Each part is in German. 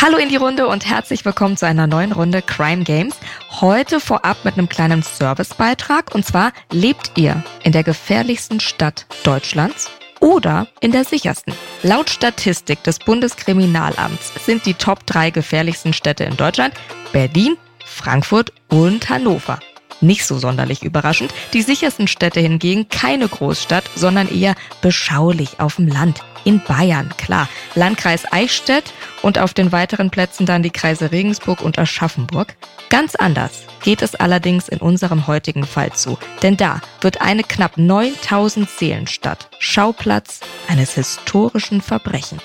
Hallo in die Runde und herzlich willkommen zu einer neuen Runde Crime Games. Heute vorab mit einem kleinen Servicebeitrag und zwar lebt ihr in der gefährlichsten Stadt Deutschlands oder in der sichersten. Laut Statistik des Bundeskriminalamts sind die Top 3 gefährlichsten Städte in Deutschland Berlin, Frankfurt und Hannover. Nicht so sonderlich überraschend. Die sichersten Städte hingegen keine Großstadt, sondern eher beschaulich auf dem Land. In Bayern, klar. Landkreis Eichstätt und auf den weiteren Plätzen dann die Kreise Regensburg und Aschaffenburg. Ganz anders geht es allerdings in unserem heutigen Fall zu, denn da wird eine knapp 9000 Seelenstadt Schauplatz eines historischen Verbrechens.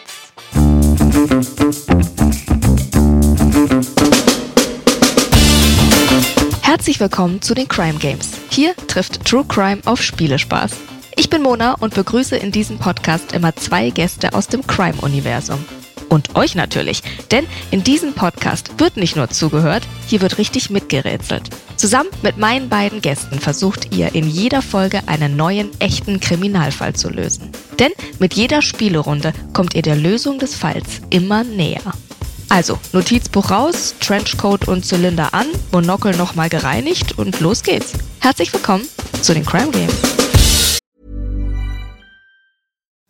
Herzlich willkommen zu den Crime Games. Hier trifft True Crime auf Spielespaß. Ich bin Mona und begrüße in diesem Podcast immer zwei Gäste aus dem Crime-Universum. Und euch natürlich, denn in diesem Podcast wird nicht nur zugehört, hier wird richtig mitgerätselt. Zusammen mit meinen beiden Gästen versucht ihr in jeder Folge einen neuen, echten Kriminalfall zu lösen. Denn mit jeder Spielerunde kommt ihr der Lösung des Falls immer näher. Also, Notizbuch raus, Trenchcoat und Zylinder an, Monokel nochmal gereinigt und los geht's. Herzlich willkommen zu den Crime Games.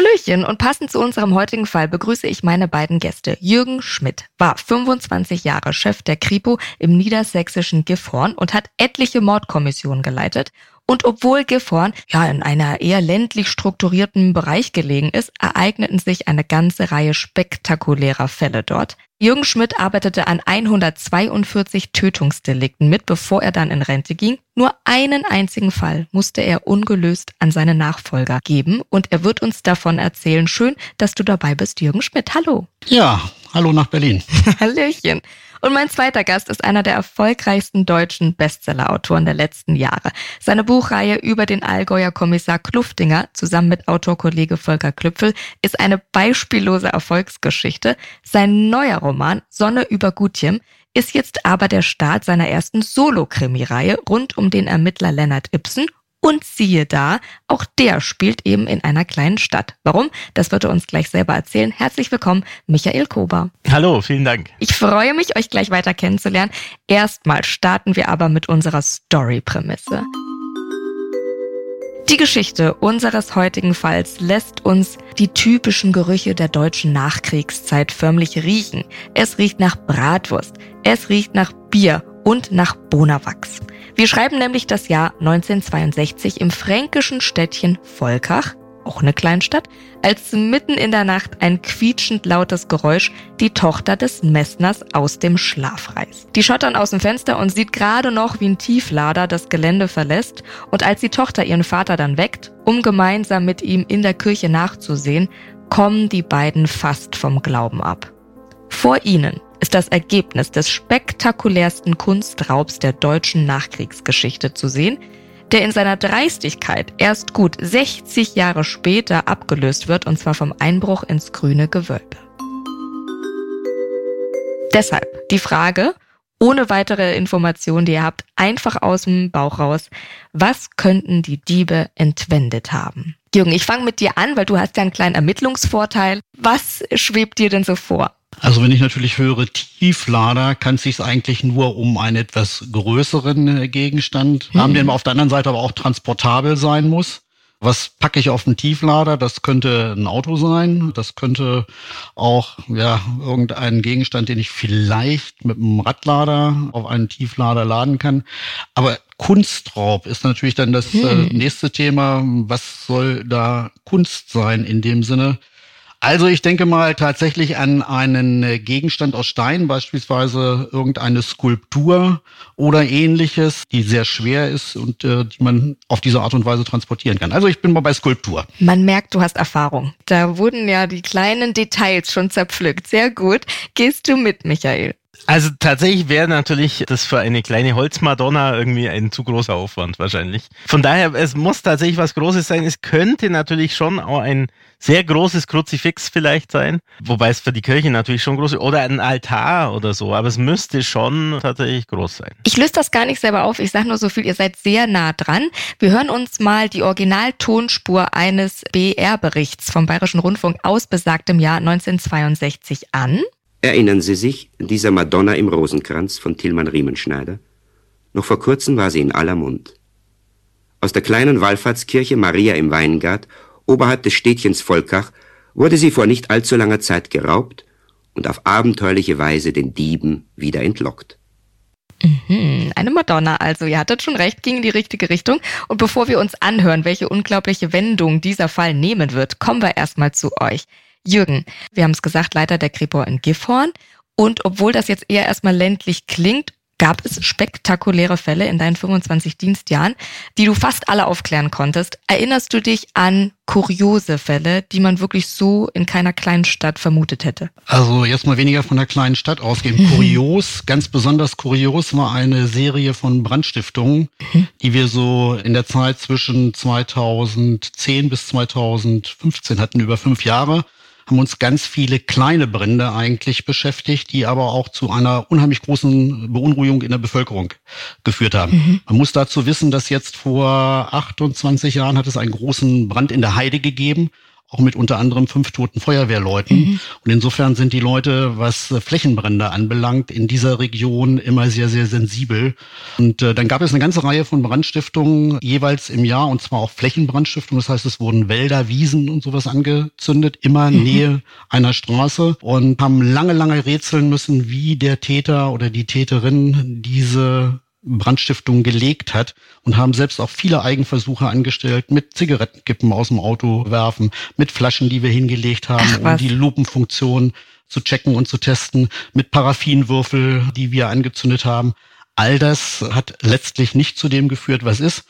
Hallöchen und passend zu unserem heutigen Fall begrüße ich meine beiden Gäste. Jürgen Schmidt war 25 Jahre Chef der Kripo im niedersächsischen Gifhorn und hat etliche Mordkommissionen geleitet. Und obwohl Gifhorn ja in einer eher ländlich strukturierten Bereich gelegen ist, ereigneten sich eine ganze Reihe spektakulärer Fälle dort. Jürgen Schmidt arbeitete an 142 Tötungsdelikten mit, bevor er dann in Rente ging. Nur einen einzigen Fall musste er ungelöst an seine Nachfolger geben und er wird uns davon erzählen. Schön, dass du dabei bist, Jürgen Schmidt. Hallo. Ja, hallo nach Berlin. Hallöchen. Und mein zweiter Gast ist einer der erfolgreichsten deutschen Bestsellerautoren der letzten Jahre. Seine Buchreihe über den Allgäuer Kommissar Kluftinger zusammen mit Autorkollege Volker Klüpfel ist eine beispiellose Erfolgsgeschichte. Sein neuer Roman Sonne über Gutjem ist jetzt aber der Start seiner ersten Solo-Krimi-Reihe rund um den Ermittler Leonard Ibsen und siehe da, auch der spielt eben in einer kleinen Stadt. Warum? Das wird er uns gleich selber erzählen. Herzlich willkommen, Michael Kober. Hallo, vielen Dank. Ich freue mich, euch gleich weiter kennenzulernen. Erstmal starten wir aber mit unserer Story-Prämisse. Die Geschichte unseres heutigen Falls lässt uns die typischen Gerüche der deutschen Nachkriegszeit förmlich riechen. Es riecht nach Bratwurst, es riecht nach Bier und nach Bonawachs. Wir schreiben nämlich das Jahr 1962 im fränkischen Städtchen Volkach, auch eine Kleinstadt, als mitten in der Nacht ein quietschend lautes Geräusch die Tochter des Messners aus dem Schlaf reißt. Die schottern aus dem Fenster und sieht gerade noch, wie ein Tieflader das Gelände verlässt und als die Tochter ihren Vater dann weckt, um gemeinsam mit ihm in der Kirche nachzusehen, kommen die beiden fast vom Glauben ab. Vor ihnen ist das Ergebnis des spektakulärsten Kunstraubs der deutschen Nachkriegsgeschichte zu sehen, der in seiner Dreistigkeit erst gut 60 Jahre später abgelöst wird, und zwar vom Einbruch ins grüne Gewölbe. Deshalb die Frage, ohne weitere Informationen, die ihr habt, einfach aus dem Bauch raus. Was könnten die Diebe entwendet haben? Jürgen, ich fange mit dir an, weil du hast ja einen kleinen Ermittlungsvorteil. Was schwebt dir denn so vor? Also wenn ich natürlich höre Tieflader, kann es sich eigentlich nur um einen etwas größeren äh, Gegenstand mhm. haben, der auf der anderen Seite aber auch transportabel sein muss. Was packe ich auf den Tieflader? Das könnte ein Auto sein. Das könnte auch ja irgendein Gegenstand, den ich vielleicht mit einem Radlader auf einen Tieflader laden kann. Aber Kunstraub ist natürlich dann das äh, hm. nächste Thema. Was soll da Kunst sein in dem Sinne? Also ich denke mal tatsächlich an einen äh, Gegenstand aus Stein, beispielsweise irgendeine Skulptur oder ähnliches, die sehr schwer ist und äh, die man auf diese Art und Weise transportieren kann. Also ich bin mal bei Skulptur. Man merkt, du hast Erfahrung. Da wurden ja die kleinen Details schon zerpflückt. Sehr gut. Gehst du mit, Michael? Also tatsächlich wäre natürlich das für eine kleine Holzmadonna irgendwie ein zu großer Aufwand wahrscheinlich. Von daher, es muss tatsächlich was Großes sein. Es könnte natürlich schon auch ein sehr großes Kruzifix vielleicht sein, wobei es für die Kirche natürlich schon groß ist, oder ein Altar oder so, aber es müsste schon tatsächlich groß sein. Ich löse das gar nicht selber auf, ich sage nur so viel, ihr seid sehr nah dran. Wir hören uns mal die Originaltonspur eines BR-Berichts vom Bayerischen Rundfunk aus besagtem Jahr 1962 an. Erinnern Sie sich dieser Madonna im Rosenkranz von Tillmann Riemenschneider? Noch vor kurzem war sie in aller Mund. Aus der kleinen Wallfahrtskirche Maria im Weingart, oberhalb des Städtchens Volkach, wurde sie vor nicht allzu langer Zeit geraubt und auf abenteuerliche Weise den Dieben wieder entlockt. Mhm, eine Madonna also, ihr hattet schon recht, ging in die richtige Richtung. Und bevor wir uns anhören, welche unglaubliche Wendung dieser Fall nehmen wird, kommen wir erstmal zu euch. Jürgen, wir haben es gesagt, Leiter der Kripo in Gifhorn. Und obwohl das jetzt eher erstmal ländlich klingt, gab es spektakuläre Fälle in deinen 25 Dienstjahren, die du fast alle aufklären konntest. Erinnerst du dich an kuriose Fälle, die man wirklich so in keiner kleinen Stadt vermutet hätte? Also jetzt mal weniger von der kleinen Stadt ausgehen. Mhm. Kurios, ganz besonders kurios war eine Serie von Brandstiftungen, mhm. die wir so in der Zeit zwischen 2010 bis 2015 hatten, über fünf Jahre haben uns ganz viele kleine Brände eigentlich beschäftigt, die aber auch zu einer unheimlich großen Beunruhigung in der Bevölkerung geführt haben. Mhm. Man muss dazu wissen, dass jetzt vor 28 Jahren hat es einen großen Brand in der Heide gegeben auch mit unter anderem fünf toten Feuerwehrleuten. Mhm. Und insofern sind die Leute, was äh, Flächenbrände anbelangt, in dieser Region immer sehr, sehr sensibel. Und äh, dann gab es eine ganze Reihe von Brandstiftungen jeweils im Jahr, und zwar auch Flächenbrandstiftungen. Das heißt, es wurden Wälder, Wiesen und sowas angezündet, immer mhm. Nähe einer Straße und haben lange, lange rätseln müssen, wie der Täter oder die Täterin diese Brandstiftung gelegt hat und haben selbst auch viele Eigenversuche angestellt mit Zigarettenkippen aus dem Auto werfen, mit Flaschen, die wir hingelegt haben, Ach, um die Lupenfunktion zu checken und zu testen, mit Paraffinwürfel, die wir angezündet haben. All das hat letztlich nicht zu dem geführt, was ist.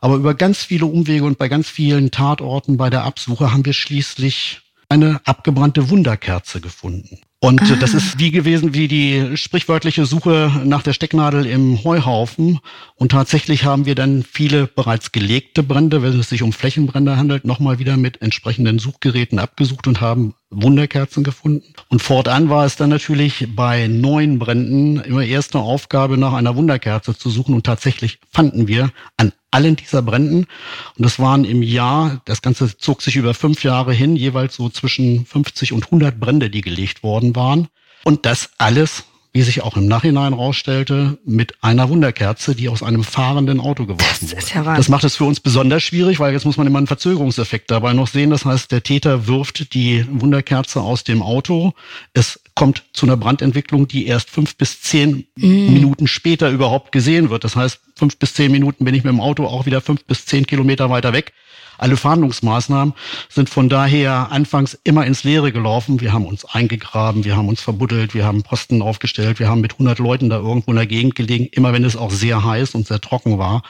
Aber über ganz viele Umwege und bei ganz vielen Tatorten bei der Absuche haben wir schließlich eine abgebrannte Wunderkerze gefunden. Und ah. das ist wie gewesen wie die sprichwörtliche Suche nach der Stecknadel im Heuhaufen. Und tatsächlich haben wir dann viele bereits gelegte Brände, wenn es sich um Flächenbrände handelt, nochmal wieder mit entsprechenden Suchgeräten abgesucht und haben Wunderkerzen gefunden. Und fortan war es dann natürlich bei neuen Bränden immer erste Aufgabe, nach einer Wunderkerze zu suchen. Und tatsächlich fanden wir an allen dieser Bränden, und das waren im Jahr, das Ganze zog sich über fünf Jahre hin, jeweils so zwischen 50 und 100 Brände, die gelegt worden waren. Und das alles wie sich auch im Nachhinein rausstellte, mit einer Wunderkerze, die aus einem fahrenden Auto geworfen wurde. Das, ja das macht es für uns besonders schwierig, weil jetzt muss man immer einen Verzögerungseffekt dabei noch sehen. Das heißt, der Täter wirft die Wunderkerze aus dem Auto. Es kommt zu einer Brandentwicklung, die erst fünf bis zehn mm. Minuten später überhaupt gesehen wird. Das heißt, fünf bis zehn Minuten bin ich mit dem Auto auch wieder fünf bis zehn Kilometer weiter weg. Alle Fahndungsmaßnahmen sind von daher anfangs immer ins Leere gelaufen. Wir haben uns eingegraben, wir haben uns verbuddelt, wir haben Posten aufgestellt, wir haben mit 100 Leuten da irgendwo in der Gegend gelegen, immer wenn es auch sehr heiß und sehr trocken war.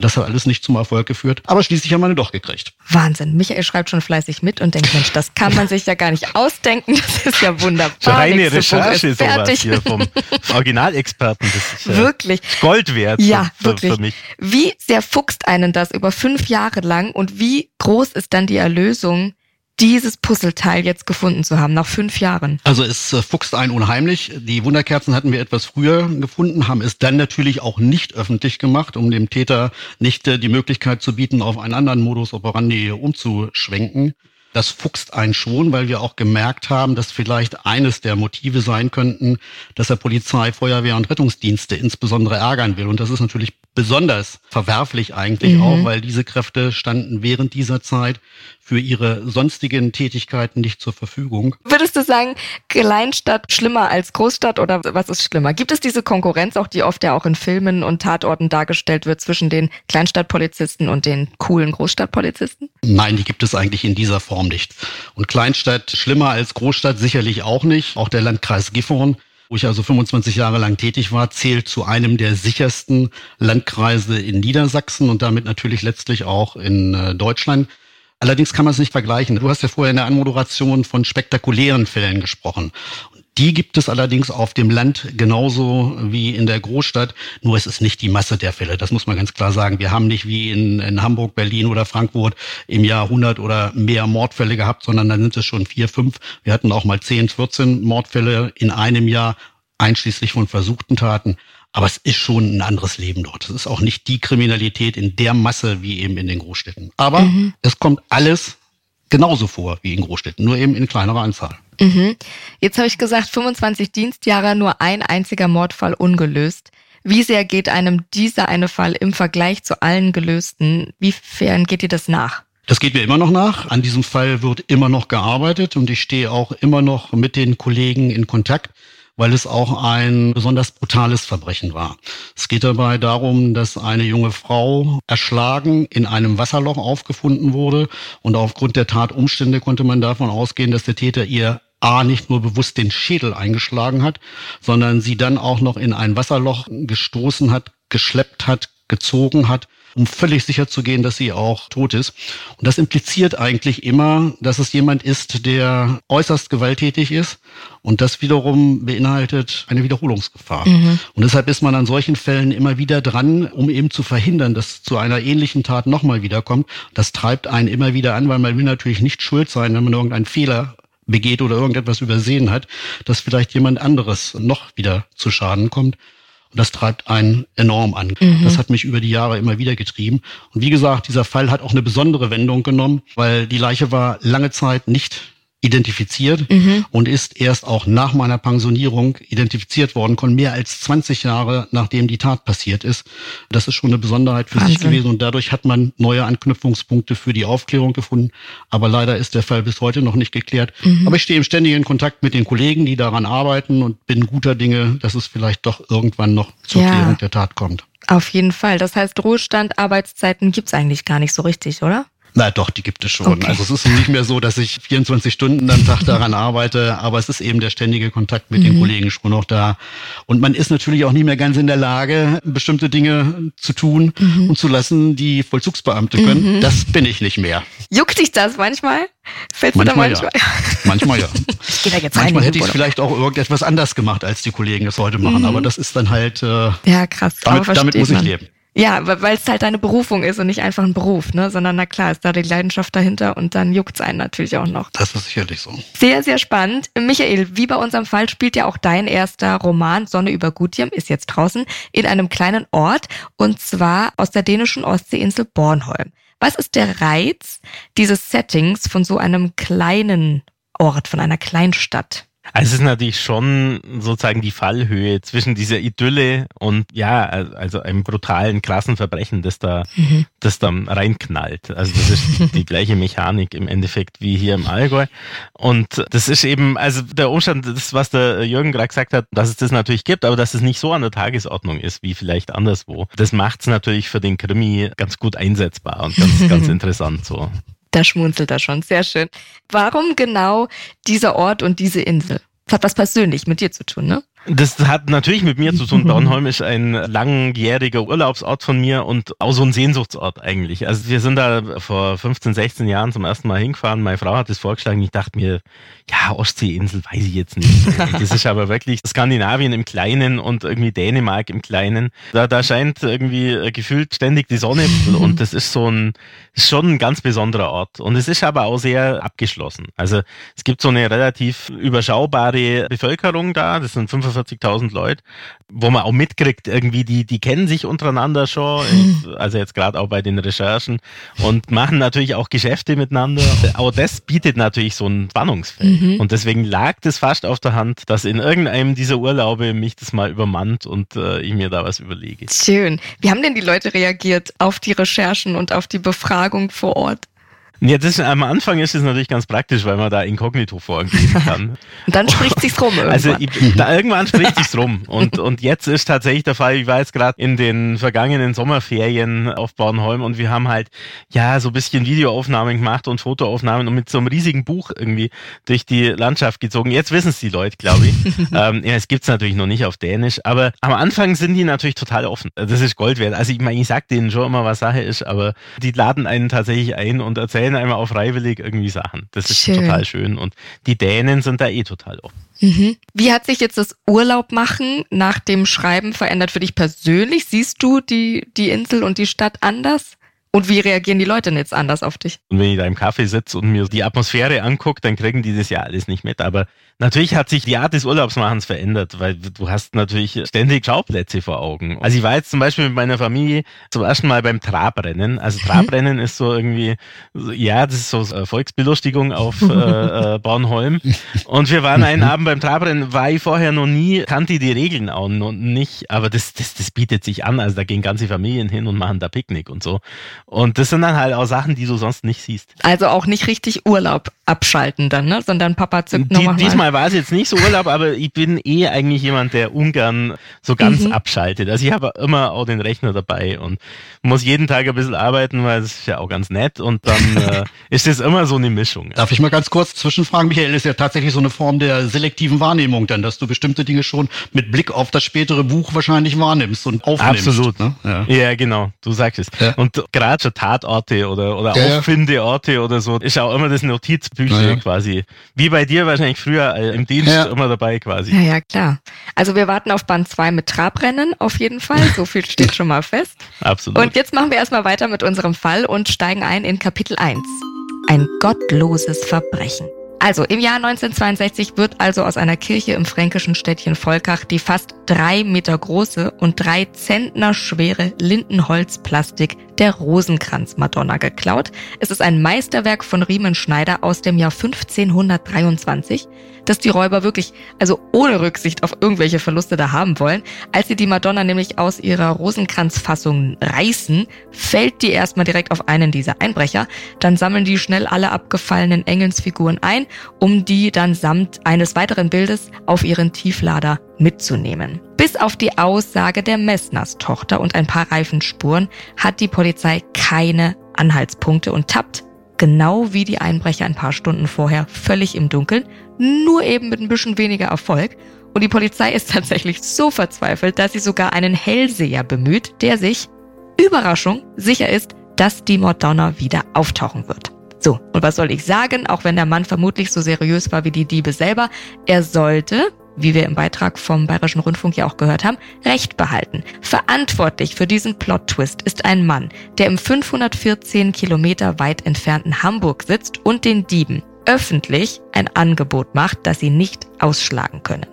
Das hat alles nicht zum Erfolg geführt, aber schließlich haben wir eine doch gekriegt. Wahnsinn. Michael schreibt schon fleißig mit und denkt, Mensch, das kann man sich ja gar nicht ausdenken. Das ist ja wunderbar. Reine Recherche sowas hier vom Originalexperten. Das ist ja wirklich Gold wert. Ja, für, wirklich. Für mich. Wie sehr fuchst einen das über fünf Jahre lang und wie groß ist dann die Erlösung, dieses Puzzleteil jetzt gefunden zu haben, nach fünf Jahren? Also es äh, fuchst ein unheimlich. Die Wunderkerzen hatten wir etwas früher gefunden, haben es dann natürlich auch nicht öffentlich gemacht, um dem Täter nicht äh, die Möglichkeit zu bieten, auf einen anderen Modus operandi umzuschwenken. Das fuchst einen schon, weil wir auch gemerkt haben, dass vielleicht eines der Motive sein könnten, dass er Polizei, Feuerwehr und Rettungsdienste insbesondere ärgern will. Und das ist natürlich besonders verwerflich eigentlich mhm. auch, weil diese Kräfte standen während dieser Zeit für ihre sonstigen Tätigkeiten nicht zur Verfügung. Würdest du sagen, Kleinstadt schlimmer als Großstadt oder was ist schlimmer? Gibt es diese Konkurrenz auch, die oft ja auch in Filmen und Tatorten dargestellt wird zwischen den Kleinstadtpolizisten und den coolen Großstadtpolizisten? Nein, die gibt es eigentlich in dieser Form nicht. Und Kleinstadt schlimmer als Großstadt sicherlich auch nicht. Auch der Landkreis Gifhorn wo ich also 25 Jahre lang tätig war, zählt zu einem der sichersten Landkreise in Niedersachsen und damit natürlich letztlich auch in äh, Deutschland. Allerdings kann man es nicht vergleichen. Du hast ja vorher in der Anmoderation von spektakulären Fällen gesprochen. Die gibt es allerdings auf dem Land genauso wie in der Großstadt. Nur es ist nicht die Masse der Fälle. Das muss man ganz klar sagen. Wir haben nicht wie in, in Hamburg, Berlin oder Frankfurt im Jahr 100 oder mehr Mordfälle gehabt, sondern dann sind es schon vier, fünf. Wir hatten auch mal 10, 14 Mordfälle in einem Jahr, einschließlich von versuchten Taten. Aber es ist schon ein anderes Leben dort. Es ist auch nicht die Kriminalität in der Masse wie eben in den Großstädten. Aber mhm. es kommt alles genauso vor wie in Großstädten, nur eben in kleinerer Anzahl. Mhm. Jetzt habe ich gesagt, 25 Dienstjahre, nur ein einziger Mordfall ungelöst. Wie sehr geht einem dieser eine Fall im Vergleich zu allen gelösten? Wiefern geht dir das nach? Das geht mir immer noch nach. An diesem Fall wird immer noch gearbeitet und ich stehe auch immer noch mit den Kollegen in Kontakt weil es auch ein besonders brutales Verbrechen war. Es geht dabei darum, dass eine junge Frau erschlagen in einem Wasserloch aufgefunden wurde und aufgrund der Tatumstände konnte man davon ausgehen, dass der Täter ihr A nicht nur bewusst den Schädel eingeschlagen hat, sondern sie dann auch noch in ein Wasserloch gestoßen hat, geschleppt hat, gezogen hat um völlig sicher zu gehen, dass sie auch tot ist. Und das impliziert eigentlich immer, dass es jemand ist, der äußerst gewalttätig ist. Und das wiederum beinhaltet eine Wiederholungsgefahr. Mhm. Und deshalb ist man an solchen Fällen immer wieder dran, um eben zu verhindern, dass zu einer ähnlichen Tat nochmal wiederkommt. Das treibt einen immer wieder an, weil man will natürlich nicht schuld sein, wenn man irgendeinen Fehler begeht oder irgendetwas übersehen hat, dass vielleicht jemand anderes noch wieder zu Schaden kommt. Und das treibt einen enorm an. Mhm. Das hat mich über die Jahre immer wieder getrieben. Und wie gesagt, dieser Fall hat auch eine besondere Wendung genommen, weil die Leiche war lange Zeit nicht identifiziert mhm. und ist erst auch nach meiner Pensionierung identifiziert worden, kon mehr als 20 Jahre nachdem die Tat passiert ist. Das ist schon eine Besonderheit für Wahnsinn. sich gewesen und dadurch hat man neue Anknüpfungspunkte für die Aufklärung gefunden. Aber leider ist der Fall bis heute noch nicht geklärt. Mhm. Aber ich stehe im ständigen Kontakt mit den Kollegen, die daran arbeiten und bin guter Dinge, dass es vielleicht doch irgendwann noch zur ja. Klärung der Tat kommt. Auf jeden Fall. Das heißt, Ruhestand, Arbeitszeiten gibt's eigentlich gar nicht so richtig, oder? Na doch, die gibt es schon. Okay. Also es ist nicht mehr so, dass ich 24 Stunden am Tag daran arbeite, aber es ist eben der ständige Kontakt mit mhm. den Kollegen schon noch da. Und man ist natürlich auch nicht mehr ganz in der Lage, bestimmte Dinge zu tun mhm. und zu lassen, die Vollzugsbeamte können. Mhm. Das bin ich nicht mehr. Juckt dich das manchmal? Manchmal, du da manchmal? Ja. Manchmal ja. Ich gehe da jetzt manchmal hätte ich vielleicht auch irgendetwas anders gemacht, als die Kollegen es heute machen, mhm. aber das ist dann halt. Äh, ja, krass. Damit, damit muss ich leben. Ja, weil es halt deine Berufung ist und nicht einfach ein Beruf, ne? Sondern na klar, ist da die Leidenschaft dahinter und dann juckt's einen natürlich auch noch. Das ist sicherlich so. Sehr, sehr spannend. Michael, wie bei unserem Fall spielt ja auch dein erster Roman Sonne über Gutjem, ist jetzt draußen, in einem kleinen Ort und zwar aus der dänischen Ostseeinsel Bornholm. Was ist der Reiz dieses Settings von so einem kleinen Ort, von einer Kleinstadt? Also es ist natürlich schon sozusagen die Fallhöhe zwischen dieser Idylle und ja, also einem brutalen, krassen Verbrechen, das da, mhm. das da reinknallt. Also das ist die gleiche Mechanik im Endeffekt wie hier im Allgäu. Und das ist eben, also der Umstand, das, was der Jürgen gerade gesagt hat, dass es das natürlich gibt, aber dass es nicht so an der Tagesordnung ist wie vielleicht anderswo. Das macht es natürlich für den Krimi ganz gut einsetzbar und ganz, ganz interessant so. Da schmunzelt er schon, sehr schön. Warum genau dieser Ort und diese Insel? Das hat was persönlich mit dir zu tun, ne? Das hat natürlich mit mir zu tun. Bornholm ist ein langjähriger Urlaubsort von mir und auch so ein Sehnsuchtsort eigentlich. Also wir sind da vor 15, 16 Jahren zum ersten Mal hingefahren. Meine Frau hat es vorgeschlagen. Ich dachte mir, ja, Ostseeinsel weiß ich jetzt nicht. Das ist aber wirklich Skandinavien im Kleinen und irgendwie Dänemark im Kleinen. Da, da scheint irgendwie gefühlt ständig die Sonne und das ist so ein, schon ein ganz besonderer Ort. Und es ist aber auch sehr abgeschlossen. Also es gibt so eine relativ überschaubare Bevölkerung da. Das sind 25 45.000 Leute, wo man auch mitkriegt, irgendwie, die, die kennen sich untereinander schon, also jetzt gerade auch bei den Recherchen und machen natürlich auch Geschäfte miteinander. Aber das bietet natürlich so ein Spannungsfeld. Mhm. Und deswegen lag das fast auf der Hand, dass in irgendeinem dieser Urlaube mich das mal übermannt und äh, ich mir da was überlege. Schön. Wie haben denn die Leute reagiert auf die Recherchen und auf die Befragung vor Ort? Ja, das, am Anfang ist es natürlich ganz praktisch, weil man da inkognito vorgehen kann. und dann spricht sich's rum also, irgendwann. Also ich, da, irgendwann spricht sich's rum. Und, und jetzt ist tatsächlich der Fall, ich war jetzt gerade in den vergangenen Sommerferien auf Bornholm und wir haben halt ja so ein bisschen Videoaufnahmen gemacht und Fotoaufnahmen und mit so einem riesigen Buch irgendwie durch die Landschaft gezogen. Jetzt wissen es die Leute, glaube ich. ähm, ja, es gibt's natürlich noch nicht auf Dänisch, aber am Anfang sind die natürlich total offen. Das ist Gold wert. Also ich meine, ich sag denen schon immer, was Sache ist, aber die laden einen tatsächlich ein und erzählen erzählen einmal auch freiwillig irgendwie Sachen. Das ist schön. total schön. Und die Dänen sind da eh total offen. Mhm. Wie hat sich jetzt das Urlaub machen nach dem Schreiben verändert für dich persönlich? Siehst du die, die Insel und die Stadt anders? Und wie reagieren die Leute denn jetzt anders auf dich? Und wenn ich da im Kaffee sitze und mir die Atmosphäre angucke, dann kriegen die das ja alles nicht mit. Aber natürlich hat sich die Art des Urlaubsmachens verändert, weil du hast natürlich ständig Schauplätze vor Augen. Also ich war jetzt zum Beispiel mit meiner Familie zum ersten Mal beim Trabrennen. Also mhm. Trabrennen ist so irgendwie, ja, das ist so Volksbelustigung auf äh, äh, Bornholm. Und wir waren einen Abend beim Trabrennen, war ich vorher noch nie, kannte die Regeln auch noch nicht, aber das, das, das bietet sich an. Also da gehen ganze Familien hin und machen da Picknick und so. Und das sind dann halt auch Sachen, die du sonst nicht siehst. Also auch nicht richtig Urlaub abschalten dann, ne? Sondern Papa zückt nochmal. Diesmal war es jetzt nicht so Urlaub, aber ich bin eh eigentlich jemand, der ungern so ganz mhm. abschaltet. Also ich habe immer auch den Rechner dabei und muss jeden Tag ein bisschen arbeiten, weil es ist ja auch ganz nett. Und dann äh, ist es immer so eine Mischung. Darf ich mal ganz kurz zwischenfragen, Michael? Ist ja tatsächlich so eine Form der selektiven Wahrnehmung dann, dass du bestimmte Dinge schon mit Blick auf das spätere Buch wahrscheinlich wahrnimmst und aufnimmst. Absolut. Ne? Ja. ja. genau. Du sagst es. Ja. Und gerade gerade Tatorte oder, oder ja, Auffindeorte oder so, ist auch immer das Notizbüchlein quasi. Wie bei dir wahrscheinlich früher äh, im Dienst ja. immer dabei quasi. Ja, ja, klar. Also wir warten auf Band 2 mit Trabrennen auf jeden Fall. So viel steht schon mal fest. Absolut. Und jetzt machen wir erstmal weiter mit unserem Fall und steigen ein in Kapitel 1. Ein gottloses Verbrechen. Also im Jahr 1962 wird also aus einer Kirche im fränkischen Städtchen Volkach die fast drei Meter große und drei Zentner schwere Lindenholzplastik der Rosenkranz-Madonna geklaut. Es ist ein Meisterwerk von Riemenschneider aus dem Jahr 1523, das die Räuber wirklich, also ohne Rücksicht auf irgendwelche Verluste da haben wollen. Als sie die Madonna nämlich aus ihrer Rosenkranzfassung reißen, fällt die erstmal direkt auf einen dieser Einbrecher. Dann sammeln die schnell alle abgefallenen Engelsfiguren ein, um die dann samt eines weiteren Bildes auf ihren Tieflader mitzunehmen. Bis auf die Aussage der Messners Tochter und ein paar Reifenspuren hat die Polizei keine Anhaltspunkte und tappt, genau wie die Einbrecher ein paar Stunden vorher, völlig im Dunkeln, nur eben mit ein bisschen weniger Erfolg. Und die Polizei ist tatsächlich so verzweifelt, dass sie sogar einen Hellseher bemüht, der sich, Überraschung, sicher ist, dass die Madonna wieder auftauchen wird. So, und was soll ich sagen, auch wenn der Mann vermutlich so seriös war wie die Diebe selber, er sollte, wie wir im Beitrag vom Bayerischen Rundfunk ja auch gehört haben, Recht behalten. Verantwortlich für diesen Plot-Twist ist ein Mann, der im 514 Kilometer weit entfernten Hamburg sitzt und den Dieben öffentlich ein Angebot macht, das sie nicht ausschlagen können.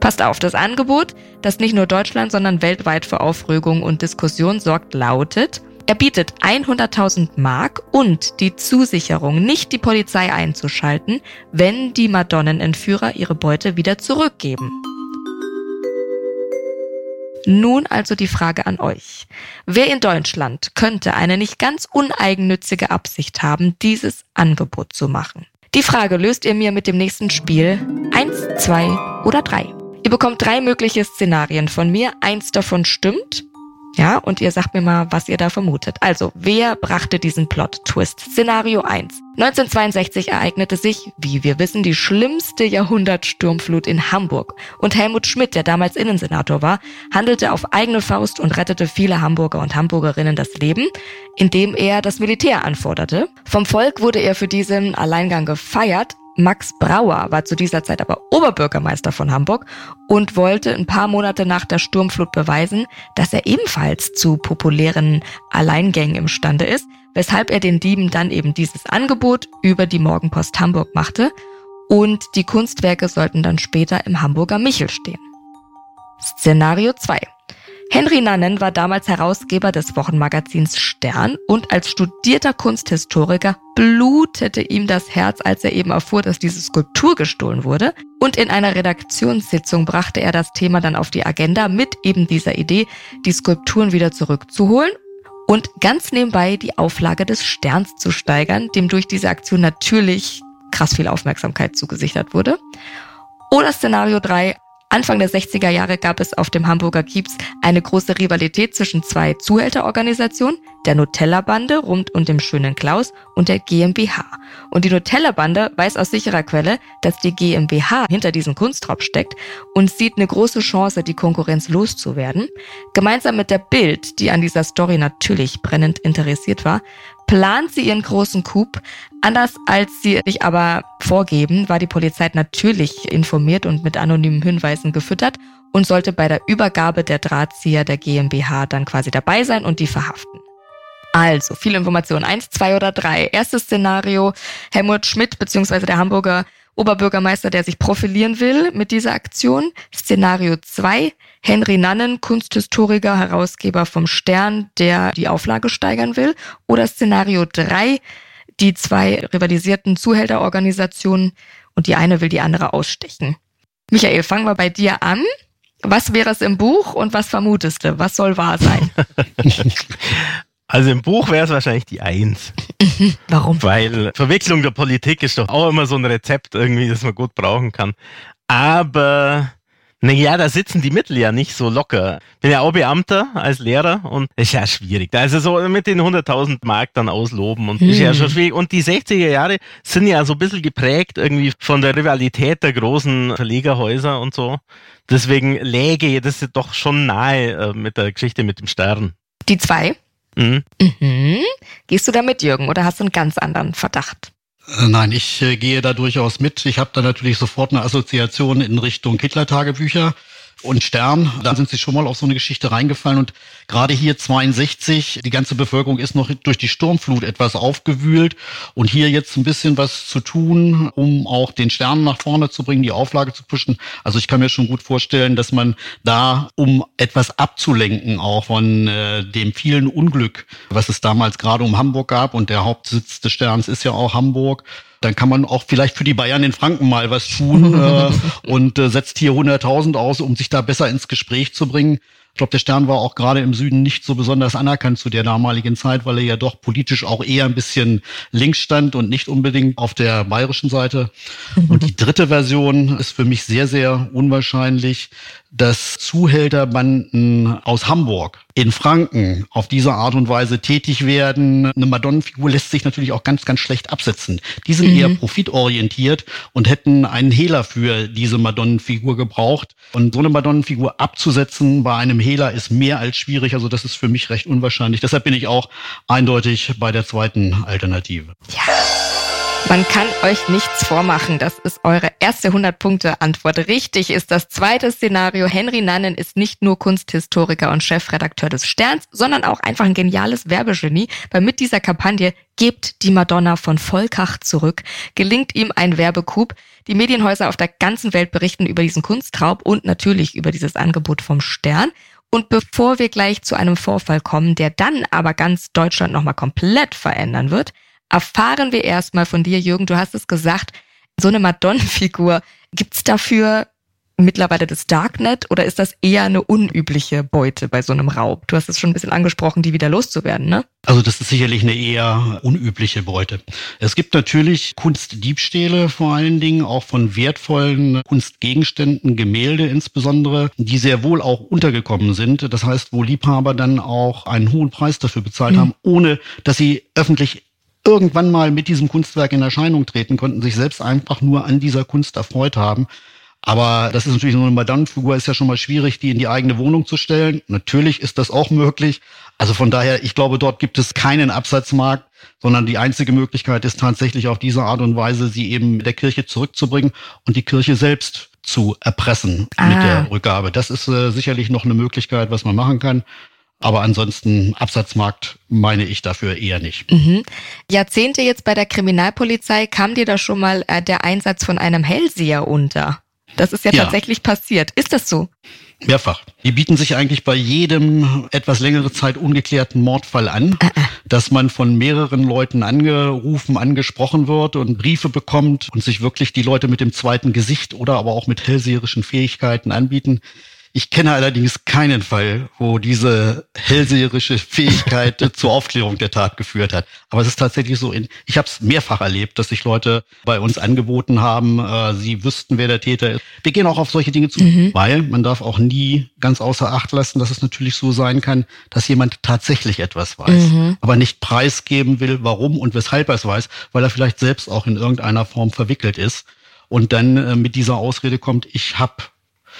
Passt auf, das Angebot, das nicht nur Deutschland, sondern weltweit für Aufregung und Diskussion sorgt, lautet, er bietet 100.000 Mark und die Zusicherung, nicht die Polizei einzuschalten, wenn die Madonnenentführer ihre Beute wieder zurückgeben. Nun also die Frage an euch. Wer in Deutschland könnte eine nicht ganz uneigennützige Absicht haben, dieses Angebot zu machen? Die Frage löst ihr mir mit dem nächsten Spiel. Eins, zwei oder drei. Ihr bekommt drei mögliche Szenarien von mir. Eins davon stimmt ja, und ihr sagt mir mal, was ihr da vermutet. Also, wer brachte diesen Plot-Twist? Szenario 1. 1962 ereignete sich, wie wir wissen, die schlimmste Jahrhundertsturmflut in Hamburg. Und Helmut Schmidt, der damals Innensenator war, handelte auf eigene Faust und rettete viele Hamburger und Hamburgerinnen das Leben, indem er das Militär anforderte. Vom Volk wurde er für diesen Alleingang gefeiert, Max Brauer war zu dieser Zeit aber Oberbürgermeister von Hamburg und wollte ein paar Monate nach der Sturmflut beweisen, dass er ebenfalls zu populären Alleingängen imstande ist, weshalb er den Dieben dann eben dieses Angebot über die Morgenpost Hamburg machte und die Kunstwerke sollten dann später im Hamburger Michel stehen. Szenario 2. Henry Nannen war damals Herausgeber des Wochenmagazins Stern und als studierter Kunsthistoriker blutete ihm das Herz, als er eben erfuhr, dass diese Skulptur gestohlen wurde. Und in einer Redaktionssitzung brachte er das Thema dann auf die Agenda mit eben dieser Idee, die Skulpturen wieder zurückzuholen und ganz nebenbei die Auflage des Sterns zu steigern, dem durch diese Aktion natürlich krass viel Aufmerksamkeit zugesichert wurde. Oder Szenario 3, Anfang der 60er Jahre gab es auf dem Hamburger Kiez eine große Rivalität zwischen zwei Zuhälterorganisationen, der Nutella-Bande rund um dem schönen Klaus und der GmbH. Und die Nutella-Bande weiß aus sicherer Quelle, dass die GmbH hinter diesem Kunstraub steckt und sieht eine große Chance, die Konkurrenz loszuwerden. Gemeinsam mit der Bild, die an dieser Story natürlich brennend interessiert war, plant sie ihren großen Coup. Anders als sie sich aber vorgeben, war die Polizei natürlich informiert und mit anonymen Hinweisen gefüttert und sollte bei der Übergabe der Drahtzieher der GmbH dann quasi dabei sein und die verhaften. Also, viele Informationen. Eins, zwei oder drei. Erstes Szenario, Helmut Schmidt bzw. der Hamburger Oberbürgermeister, der sich profilieren will mit dieser Aktion. Szenario zwei, Henry Nannen, Kunsthistoriker, Herausgeber vom Stern, der die Auflage steigern will. Oder Szenario drei, die zwei rivalisierten Zuhälterorganisationen und die eine will die andere ausstechen. Michael, fangen wir bei dir an. Was wäre es im Buch und was vermutest du? Was soll wahr sein? Also im Buch wäre es wahrscheinlich die Eins. Warum? Weil Verwicklung der Politik ist doch auch immer so ein Rezept irgendwie, das man gut brauchen kann. Aber naja, da sitzen die Mittel ja nicht so locker. Bin ja auch Beamter als Lehrer und ist ja schwierig. Also so mit den 100.000 Mark dann ausloben und hm. ist ja schon schwierig. Und die 60er Jahre sind ja so ein bisschen geprägt irgendwie von der Rivalität der großen Verlegerhäuser und so. Deswegen läge das doch schon nahe äh, mit der Geschichte mit dem Stern. Die zwei? Mhm. Mhm. Gehst du da mit, Jürgen, oder hast du einen ganz anderen Verdacht? Äh, nein, ich äh, gehe da durchaus mit. Ich habe da natürlich sofort eine Assoziation in Richtung Hitler-Tagebücher und Stern. Da sind sie schon mal auf so eine Geschichte reingefallen und gerade hier 62, die ganze Bevölkerung ist noch durch die Sturmflut etwas aufgewühlt und hier jetzt ein bisschen was zu tun, um auch den Stern nach vorne zu bringen, die Auflage zu pushen. Also ich kann mir schon gut vorstellen, dass man da, um etwas abzulenken, auch von äh, dem vielen Unglück, was es damals gerade um Hamburg gab und der Hauptsitz des Sterns ist ja auch Hamburg, dann kann man auch vielleicht für die Bayern in Franken mal was tun äh, und äh, setzt hier 100.000 aus, um sich da besser ins Gespräch zu bringen. Ich glaube, der Stern war auch gerade im Süden nicht so besonders anerkannt zu der damaligen Zeit, weil er ja doch politisch auch eher ein bisschen links stand und nicht unbedingt auf der bayerischen Seite. Und die dritte Version ist für mich sehr, sehr unwahrscheinlich, dass Zuhälterbanden aus Hamburg in Franken auf diese Art und Weise tätig werden. Eine Madonnenfigur lässt sich natürlich auch ganz, ganz schlecht absetzen. Die sind mhm. eher profitorientiert und hätten einen Hehler für diese Madonnenfigur gebraucht. Und so eine Madonnenfigur abzusetzen bei einem Hehler ist mehr als schwierig. Also das ist für mich recht unwahrscheinlich. Deshalb bin ich auch eindeutig bei der zweiten Alternative. Ja. Man kann euch nichts vormachen. Das ist eure erste 100-Punkte-Antwort. Richtig ist das zweite Szenario. Henry Nannen ist nicht nur Kunsthistoriker und Chefredakteur des Sterns, sondern auch einfach ein geniales Werbegenie, weil mit dieser Kampagne Gebt die Madonna von Volkach zurück, gelingt ihm ein Werbecoup. Die Medienhäuser auf der ganzen Welt berichten über diesen Kunstraub und natürlich über dieses Angebot vom Stern. Und bevor wir gleich zu einem Vorfall kommen, der dann aber ganz Deutschland nochmal komplett verändern wird, erfahren wir erstmal von dir, Jürgen, du hast es gesagt, so eine Madonnenfigur, gibt's dafür mittlerweile das Darknet oder ist das eher eine unübliche Beute bei so einem Raub? Du hast es schon ein bisschen angesprochen, die wieder loszuwerden, ne? Also das ist sicherlich eine eher unübliche Beute. Es gibt natürlich Kunstdiebstähle vor allen Dingen, auch von wertvollen Kunstgegenständen, Gemälde insbesondere, die sehr wohl auch untergekommen sind. Das heißt, wo Liebhaber dann auch einen hohen Preis dafür bezahlt mhm. haben, ohne dass sie öffentlich irgendwann mal mit diesem Kunstwerk in Erscheinung treten konnten, sich selbst einfach nur an dieser Kunst erfreut haben. Aber das ist natürlich so eine Madame-Figur, ist ja schon mal schwierig, die in die eigene Wohnung zu stellen. Natürlich ist das auch möglich. Also von daher, ich glaube, dort gibt es keinen Absatzmarkt, sondern die einzige Möglichkeit ist tatsächlich auf diese Art und Weise, sie eben der Kirche zurückzubringen und die Kirche selbst zu erpressen ah. mit der Rückgabe. Das ist äh, sicherlich noch eine Möglichkeit, was man machen kann. Aber ansonsten Absatzmarkt meine ich dafür eher nicht. Mhm. Jahrzehnte jetzt bei der Kriminalpolizei kam dir da schon mal äh, der Einsatz von einem Hellseher unter? Das ist ja, ja, tatsächlich passiert. Ist das so? Mehrfach. Die bieten sich eigentlich bei jedem etwas längere Zeit ungeklärten Mordfall an, äh, äh. dass man von mehreren Leuten angerufen, angesprochen wird und Briefe bekommt und sich wirklich die Leute mit dem zweiten Gesicht oder aber auch mit hellseherischen Fähigkeiten anbieten. Ich kenne allerdings keinen Fall, wo diese hellseherische Fähigkeit zur Aufklärung der Tat geführt hat. Aber es ist tatsächlich so, in, ich habe es mehrfach erlebt, dass sich Leute bei uns angeboten haben, äh, sie wüssten, wer der Täter ist. Wir gehen auch auf solche Dinge zu, mhm. weil man darf auch nie ganz außer Acht lassen, dass es natürlich so sein kann, dass jemand tatsächlich etwas weiß, mhm. aber nicht preisgeben will, warum und weshalb er es weiß, weil er vielleicht selbst auch in irgendeiner Form verwickelt ist und dann äh, mit dieser Ausrede kommt, ich habe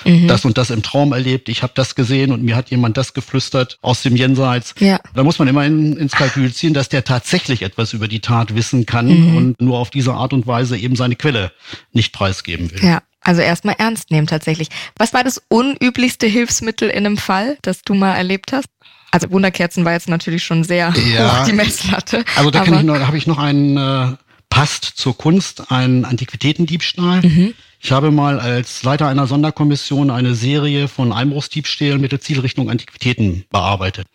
mhm. das und das im Traum erlebt, ich habe das gesehen und mir hat jemand das geflüstert aus dem Jenseits. Ja. Da muss man immer in, ins Kalkül ziehen, dass der tatsächlich etwas über die Tat wissen kann mhm. und nur auf diese Art und Weise eben seine Quelle nicht preisgeben will. Ja. Also erstmal ernst nehmen tatsächlich. Was war das unüblichste Hilfsmittel in einem Fall, das du mal erlebt hast? Also Wunderkerzen war jetzt natürlich schon sehr ja, hoch die Messlatte. Also da, kann ich noch, da habe ich noch einen äh, passt zur Kunst, einen Antiquitätendiebstahl. Mhm. Ich habe mal als Leiter einer Sonderkommission eine Serie von Einbruchsdiebstählen mit der Zielrichtung Antiquitäten bearbeitet.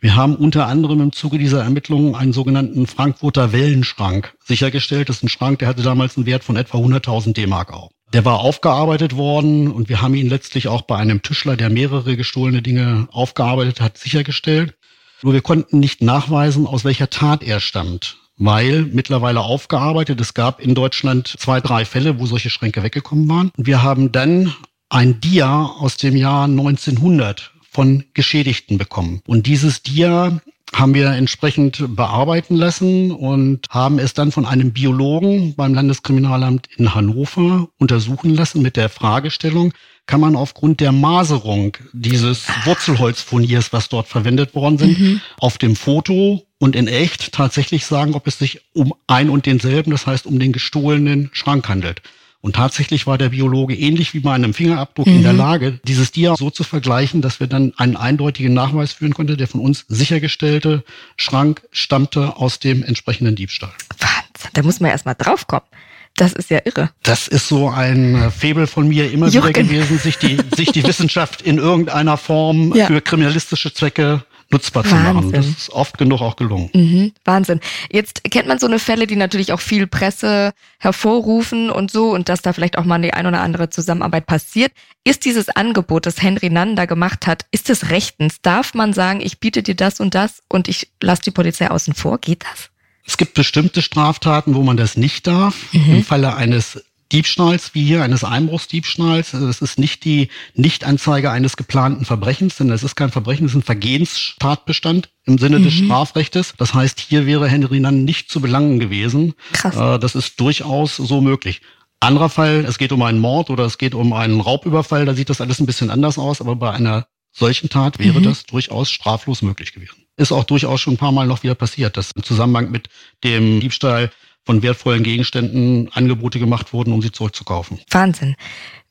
Wir haben unter anderem im Zuge dieser Ermittlungen einen sogenannten Frankfurter Wellenschrank sichergestellt. Das ist ein Schrank, der hatte damals einen Wert von etwa 100.000 D-Mark auch. Der war aufgearbeitet worden und wir haben ihn letztlich auch bei einem Tischler, der mehrere gestohlene Dinge aufgearbeitet hat, sichergestellt. Nur wir konnten nicht nachweisen, aus welcher Tat er stammt weil mittlerweile aufgearbeitet. Es gab in Deutschland zwei, drei Fälle, wo solche Schränke weggekommen waren. Und wir haben dann ein Dia aus dem Jahr 1900 von Geschädigten bekommen. Und dieses Dia haben wir entsprechend bearbeiten lassen und haben es dann von einem Biologen beim Landeskriminalamt in Hannover untersuchen lassen mit der Fragestellung, kann man aufgrund der Maserung dieses Wurzelholzfurniers, was dort verwendet worden sind, mhm. auf dem Foto und in echt tatsächlich sagen, ob es sich um ein und denselben, das heißt um den gestohlenen Schrank handelt. Und tatsächlich war der Biologe ähnlich wie bei einem Fingerabdruck mhm. in der mhm. Lage, dieses Dia so zu vergleichen, dass wir dann einen eindeutigen Nachweis führen konnten, der von uns sichergestellte Schrank stammte aus dem entsprechenden Diebstahl. Wahnsinn, da muss man erstmal draufkommen. Das ist ja irre. Das ist so ein äh, Febel von mir immer Jürgen. wieder gewesen, sich die, sich die Wissenschaft in irgendeiner Form ja. für kriminalistische Zwecke nutzbar Wahnsinn. zu machen. Das ist oft genug auch gelungen. Mhm, Wahnsinn. Jetzt kennt man so eine Fälle, die natürlich auch viel Presse hervorrufen und so und dass da vielleicht auch mal die ein oder andere Zusammenarbeit passiert. Ist dieses Angebot, das Henry Nanda gemacht hat, ist es rechtens? Darf man sagen, ich biete dir das und das und ich lasse die Polizei außen vor? Geht das? Es gibt bestimmte Straftaten, wo man das nicht darf. Mhm. Im Falle eines Diebstahls wie hier, eines Einbruchsdiebstahls. Das ist nicht die Nichtanzeige eines geplanten Verbrechens, denn das ist kein Verbrechen, das ist ein Vergehenstatbestand im Sinne mhm. des Strafrechtes. Das heißt, hier wäre Henry Nann nicht zu belangen gewesen. Krass. Äh, das ist durchaus so möglich. Anderer Fall, es geht um einen Mord oder es geht um einen Raubüberfall, da sieht das alles ein bisschen anders aus, aber bei einer solchen Tat wäre mhm. das durchaus straflos möglich gewesen. Ist auch durchaus schon ein paar Mal noch wieder passiert, dass im Zusammenhang mit dem Diebstahl von wertvollen Gegenständen Angebote gemacht wurden, um sie zurückzukaufen. Wahnsinn.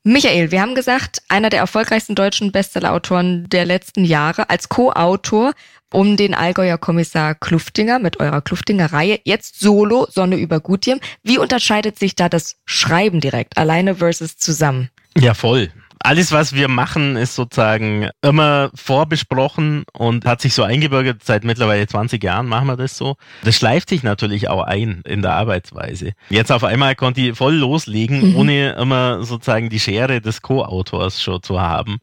Michael, wir haben gesagt, einer der erfolgreichsten deutschen Bestsellerautoren der letzten Jahre als Co-Autor um den Allgäuer Kommissar Kluftinger mit eurer Kluftinger Reihe. Jetzt solo Sonne über Gutjem. Wie unterscheidet sich da das Schreiben direkt, alleine versus zusammen? Ja, voll alles, was wir machen, ist sozusagen immer vorbesprochen und hat sich so eingebürgert. Seit mittlerweile 20 Jahren machen wir das so. Das schleift sich natürlich auch ein in der Arbeitsweise. Jetzt auf einmal konnte ich voll loslegen, mhm. ohne immer sozusagen die Schere des Co-Autors schon zu haben.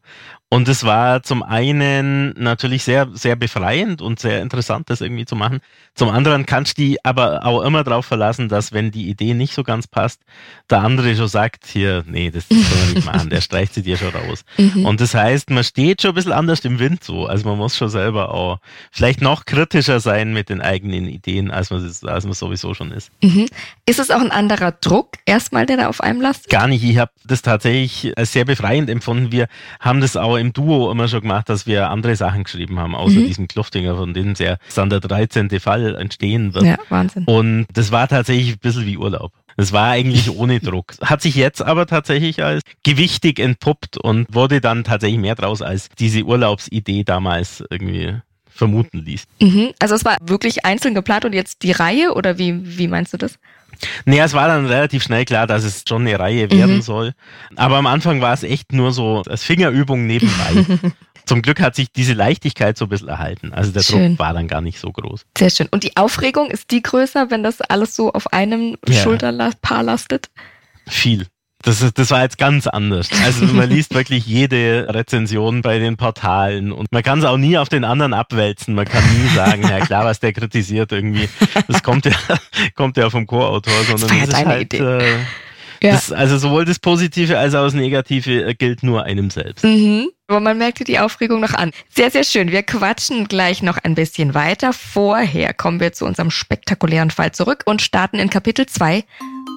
Und es war zum einen natürlich sehr, sehr befreiend und sehr interessant, das irgendwie zu machen. Zum anderen kannst du die aber auch immer darauf verlassen, dass wenn die Idee nicht so ganz passt, der andere schon sagt, hier, nee, das können wir nicht machen, der streicht sie dir schon raus. Mhm. Und das heißt, man steht schon ein bisschen anders im Wind so. Also man muss schon selber auch vielleicht noch kritischer sein mit den eigenen Ideen, als man, als man sowieso schon ist. Mhm. Ist es auch ein anderer Druck erstmal, der da auf einem lastet? Gar nicht. Ich habe das tatsächlich als sehr befreiend empfunden. Wir haben das auch im Duo immer schon gemacht, dass wir andere Sachen geschrieben haben, außer mhm. diesem Kluftinger, von dem sehr dann der 13. Fall entstehen wird. Ja, Wahnsinn. Und das war tatsächlich ein bisschen wie Urlaub. Das war eigentlich ohne Druck. Hat sich jetzt aber tatsächlich als gewichtig entpuppt und wurde dann tatsächlich mehr draus als diese Urlaubsidee damals irgendwie vermuten ließ. Mhm. Also es war wirklich einzeln geplant und jetzt die Reihe oder wie, wie meinst du das? Naja, es war dann relativ schnell klar, dass es schon eine Reihe werden mhm. soll. Aber am Anfang war es echt nur so als Fingerübung nebenbei. Zum Glück hat sich diese Leichtigkeit so ein bisschen erhalten. Also der schön. Druck war dann gar nicht so groß. Sehr schön. Und die Aufregung, ist die größer, wenn das alles so auf einem ja. Schulterpaar lastet? Viel. Das, ist, das war jetzt ganz anders. Also man liest wirklich jede Rezension bei den Portalen und man kann es auch nie auf den anderen abwälzen. Man kann nie sagen, ja klar, was der kritisiert irgendwie. Das kommt ja, kommt ja vom Co-Autor, sondern das, das ist halt, Idee. Äh, ja. Das, also sowohl das Positive als auch das Negative äh, gilt nur einem selbst. Mhm. Aber man merkte die Aufregung noch an. Sehr, sehr schön. Wir quatschen gleich noch ein bisschen weiter. Vorher kommen wir zu unserem spektakulären Fall zurück und starten in Kapitel 2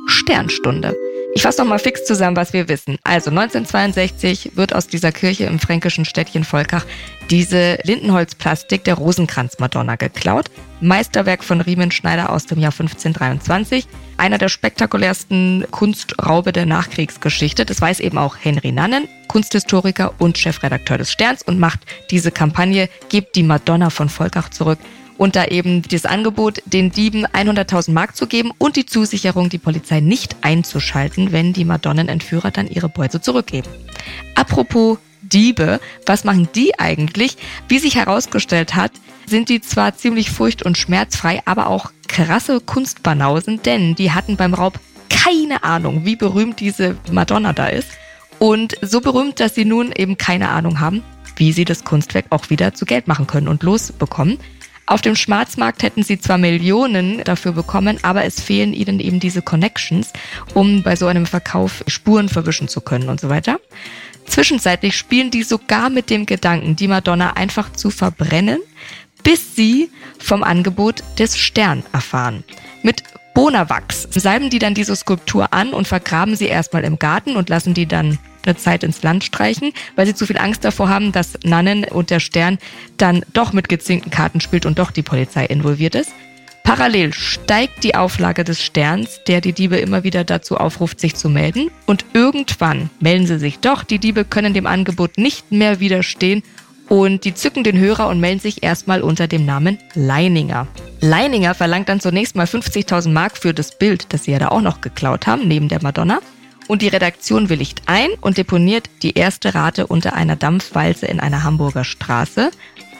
Sternstunde. Ich fasse noch mal fix zusammen, was wir wissen. Also 1962 wird aus dieser Kirche im fränkischen Städtchen Volkach diese Lindenholzplastik der Rosenkranz-Madonna geklaut. Meisterwerk von Riemenschneider aus dem Jahr 1523. Einer der spektakulärsten Kunstraube der Nachkriegsgeschichte. Das weiß eben auch Henry Nannen, Kunsthistoriker und Chefredakteur des Sterns und macht diese Kampagne Gebt die Madonna von Volkach zurück und da eben das Angebot, den Dieben 100.000 Mark zu geben und die Zusicherung, die Polizei nicht einzuschalten, wenn die Madonnenentführer dann ihre Beute zurückgeben. Apropos Diebe, was machen die eigentlich? Wie sich herausgestellt hat, sind die zwar ziemlich furcht- und schmerzfrei, aber auch krasse Kunstbanausen, denn die hatten beim Raub keine Ahnung, wie berühmt diese Madonna da ist. Und so berühmt, dass sie nun eben keine Ahnung haben, wie sie das Kunstwerk auch wieder zu Geld machen können und losbekommen. Auf dem Schwarzmarkt hätten sie zwar Millionen dafür bekommen, aber es fehlen ihnen eben diese Connections, um bei so einem Verkauf Spuren verwischen zu können und so weiter. Zwischenzeitlich spielen die sogar mit dem Gedanken, die Madonna einfach zu verbrennen, bis sie vom Angebot des Stern erfahren. Mit Bonawachs salben die dann diese Skulptur an und vergraben sie erstmal im Garten und lassen die dann eine Zeit ins Land streichen, weil sie zu viel Angst davor haben, dass Nannen und der Stern dann doch mit gezinkten Karten spielt und doch die Polizei involviert ist. Parallel steigt die Auflage des Sterns, der die Diebe immer wieder dazu aufruft, sich zu melden. Und irgendwann melden sie sich doch. Die Diebe können dem Angebot nicht mehr widerstehen und die zücken den Hörer und melden sich erstmal unter dem Namen Leininger. Leininger verlangt dann zunächst mal 50.000 Mark für das Bild, das sie ja da auch noch geklaut haben, neben der Madonna und die Redaktion willigt ein und deponiert die erste Rate unter einer Dampfwalze in einer Hamburger Straße.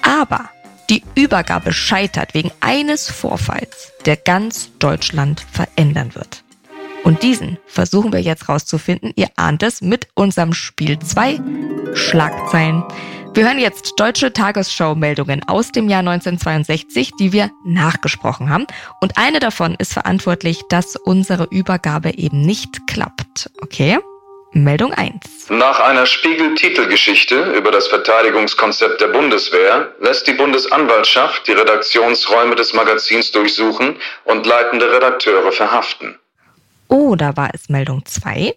Aber die Übergabe scheitert wegen eines Vorfalls, der ganz Deutschland verändern wird. Und diesen versuchen wir jetzt rauszufinden. Ihr ahnt es mit unserem Spiel 2 Schlagzeilen. Wir hören jetzt deutsche Tagesschau-Meldungen aus dem Jahr 1962, die wir nachgesprochen haben. Und eine davon ist verantwortlich, dass unsere Übergabe eben nicht klappt. Okay? Meldung 1. Nach einer Spiegel-Titelgeschichte über das Verteidigungskonzept der Bundeswehr lässt die Bundesanwaltschaft die Redaktionsräume des Magazins durchsuchen und leitende Redakteure verhaften. Oder war es Meldung 2?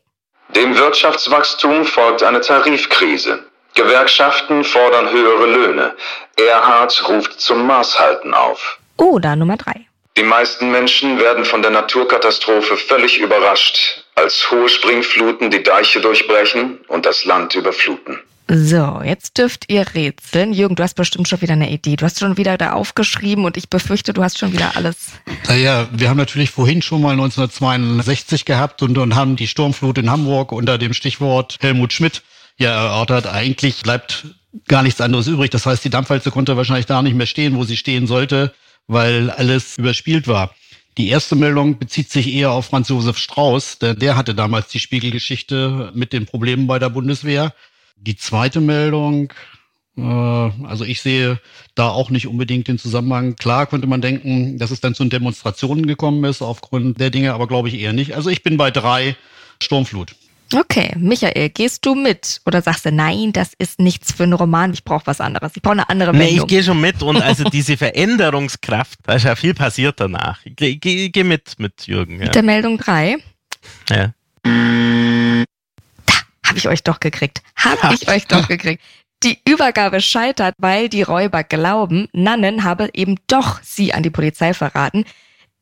Dem Wirtschaftswachstum folgt eine Tarifkrise. Gewerkschaften fordern höhere Löhne. Erhard ruft zum Maßhalten auf. Oder Nummer drei. Die meisten Menschen werden von der Naturkatastrophe völlig überrascht, als hohe Springfluten die Deiche durchbrechen und das Land überfluten. So, jetzt dürft ihr rätseln. Jürgen, du hast bestimmt schon wieder eine Idee. Du hast schon wieder da aufgeschrieben und ich befürchte, du hast schon wieder alles. Naja, wir haben natürlich vorhin schon mal 1962 gehabt und, und haben die Sturmflut in Hamburg unter dem Stichwort Helmut Schmidt ja erörtert, eigentlich bleibt gar nichts anderes übrig. Das heißt, die Dampfwalze konnte wahrscheinlich da nicht mehr stehen, wo sie stehen sollte, weil alles überspielt war. Die erste Meldung bezieht sich eher auf Franz Josef Strauß, denn der hatte damals die Spiegelgeschichte mit den Problemen bei der Bundeswehr. Die zweite Meldung, äh, also ich sehe da auch nicht unbedingt den Zusammenhang. Klar könnte man denken, dass es dann zu Demonstrationen gekommen ist aufgrund der Dinge, aber glaube ich eher nicht. Also ich bin bei drei Sturmflut. Okay, Michael, gehst du mit oder sagst du, nein, das ist nichts für einen Roman, ich brauche was anderes, ich brauche eine andere Meldung. Nee, ich gehe schon mit und also diese Veränderungskraft, da ist ja viel passiert danach. Ich gehe geh, geh mit, mit Jürgen. Ja. Mit der Meldung 3. Ja. Da habe ich euch doch gekriegt. Habe ich euch doch gekriegt. Die Übergabe scheitert, weil die Räuber glauben, Nannen habe eben doch sie an die Polizei verraten.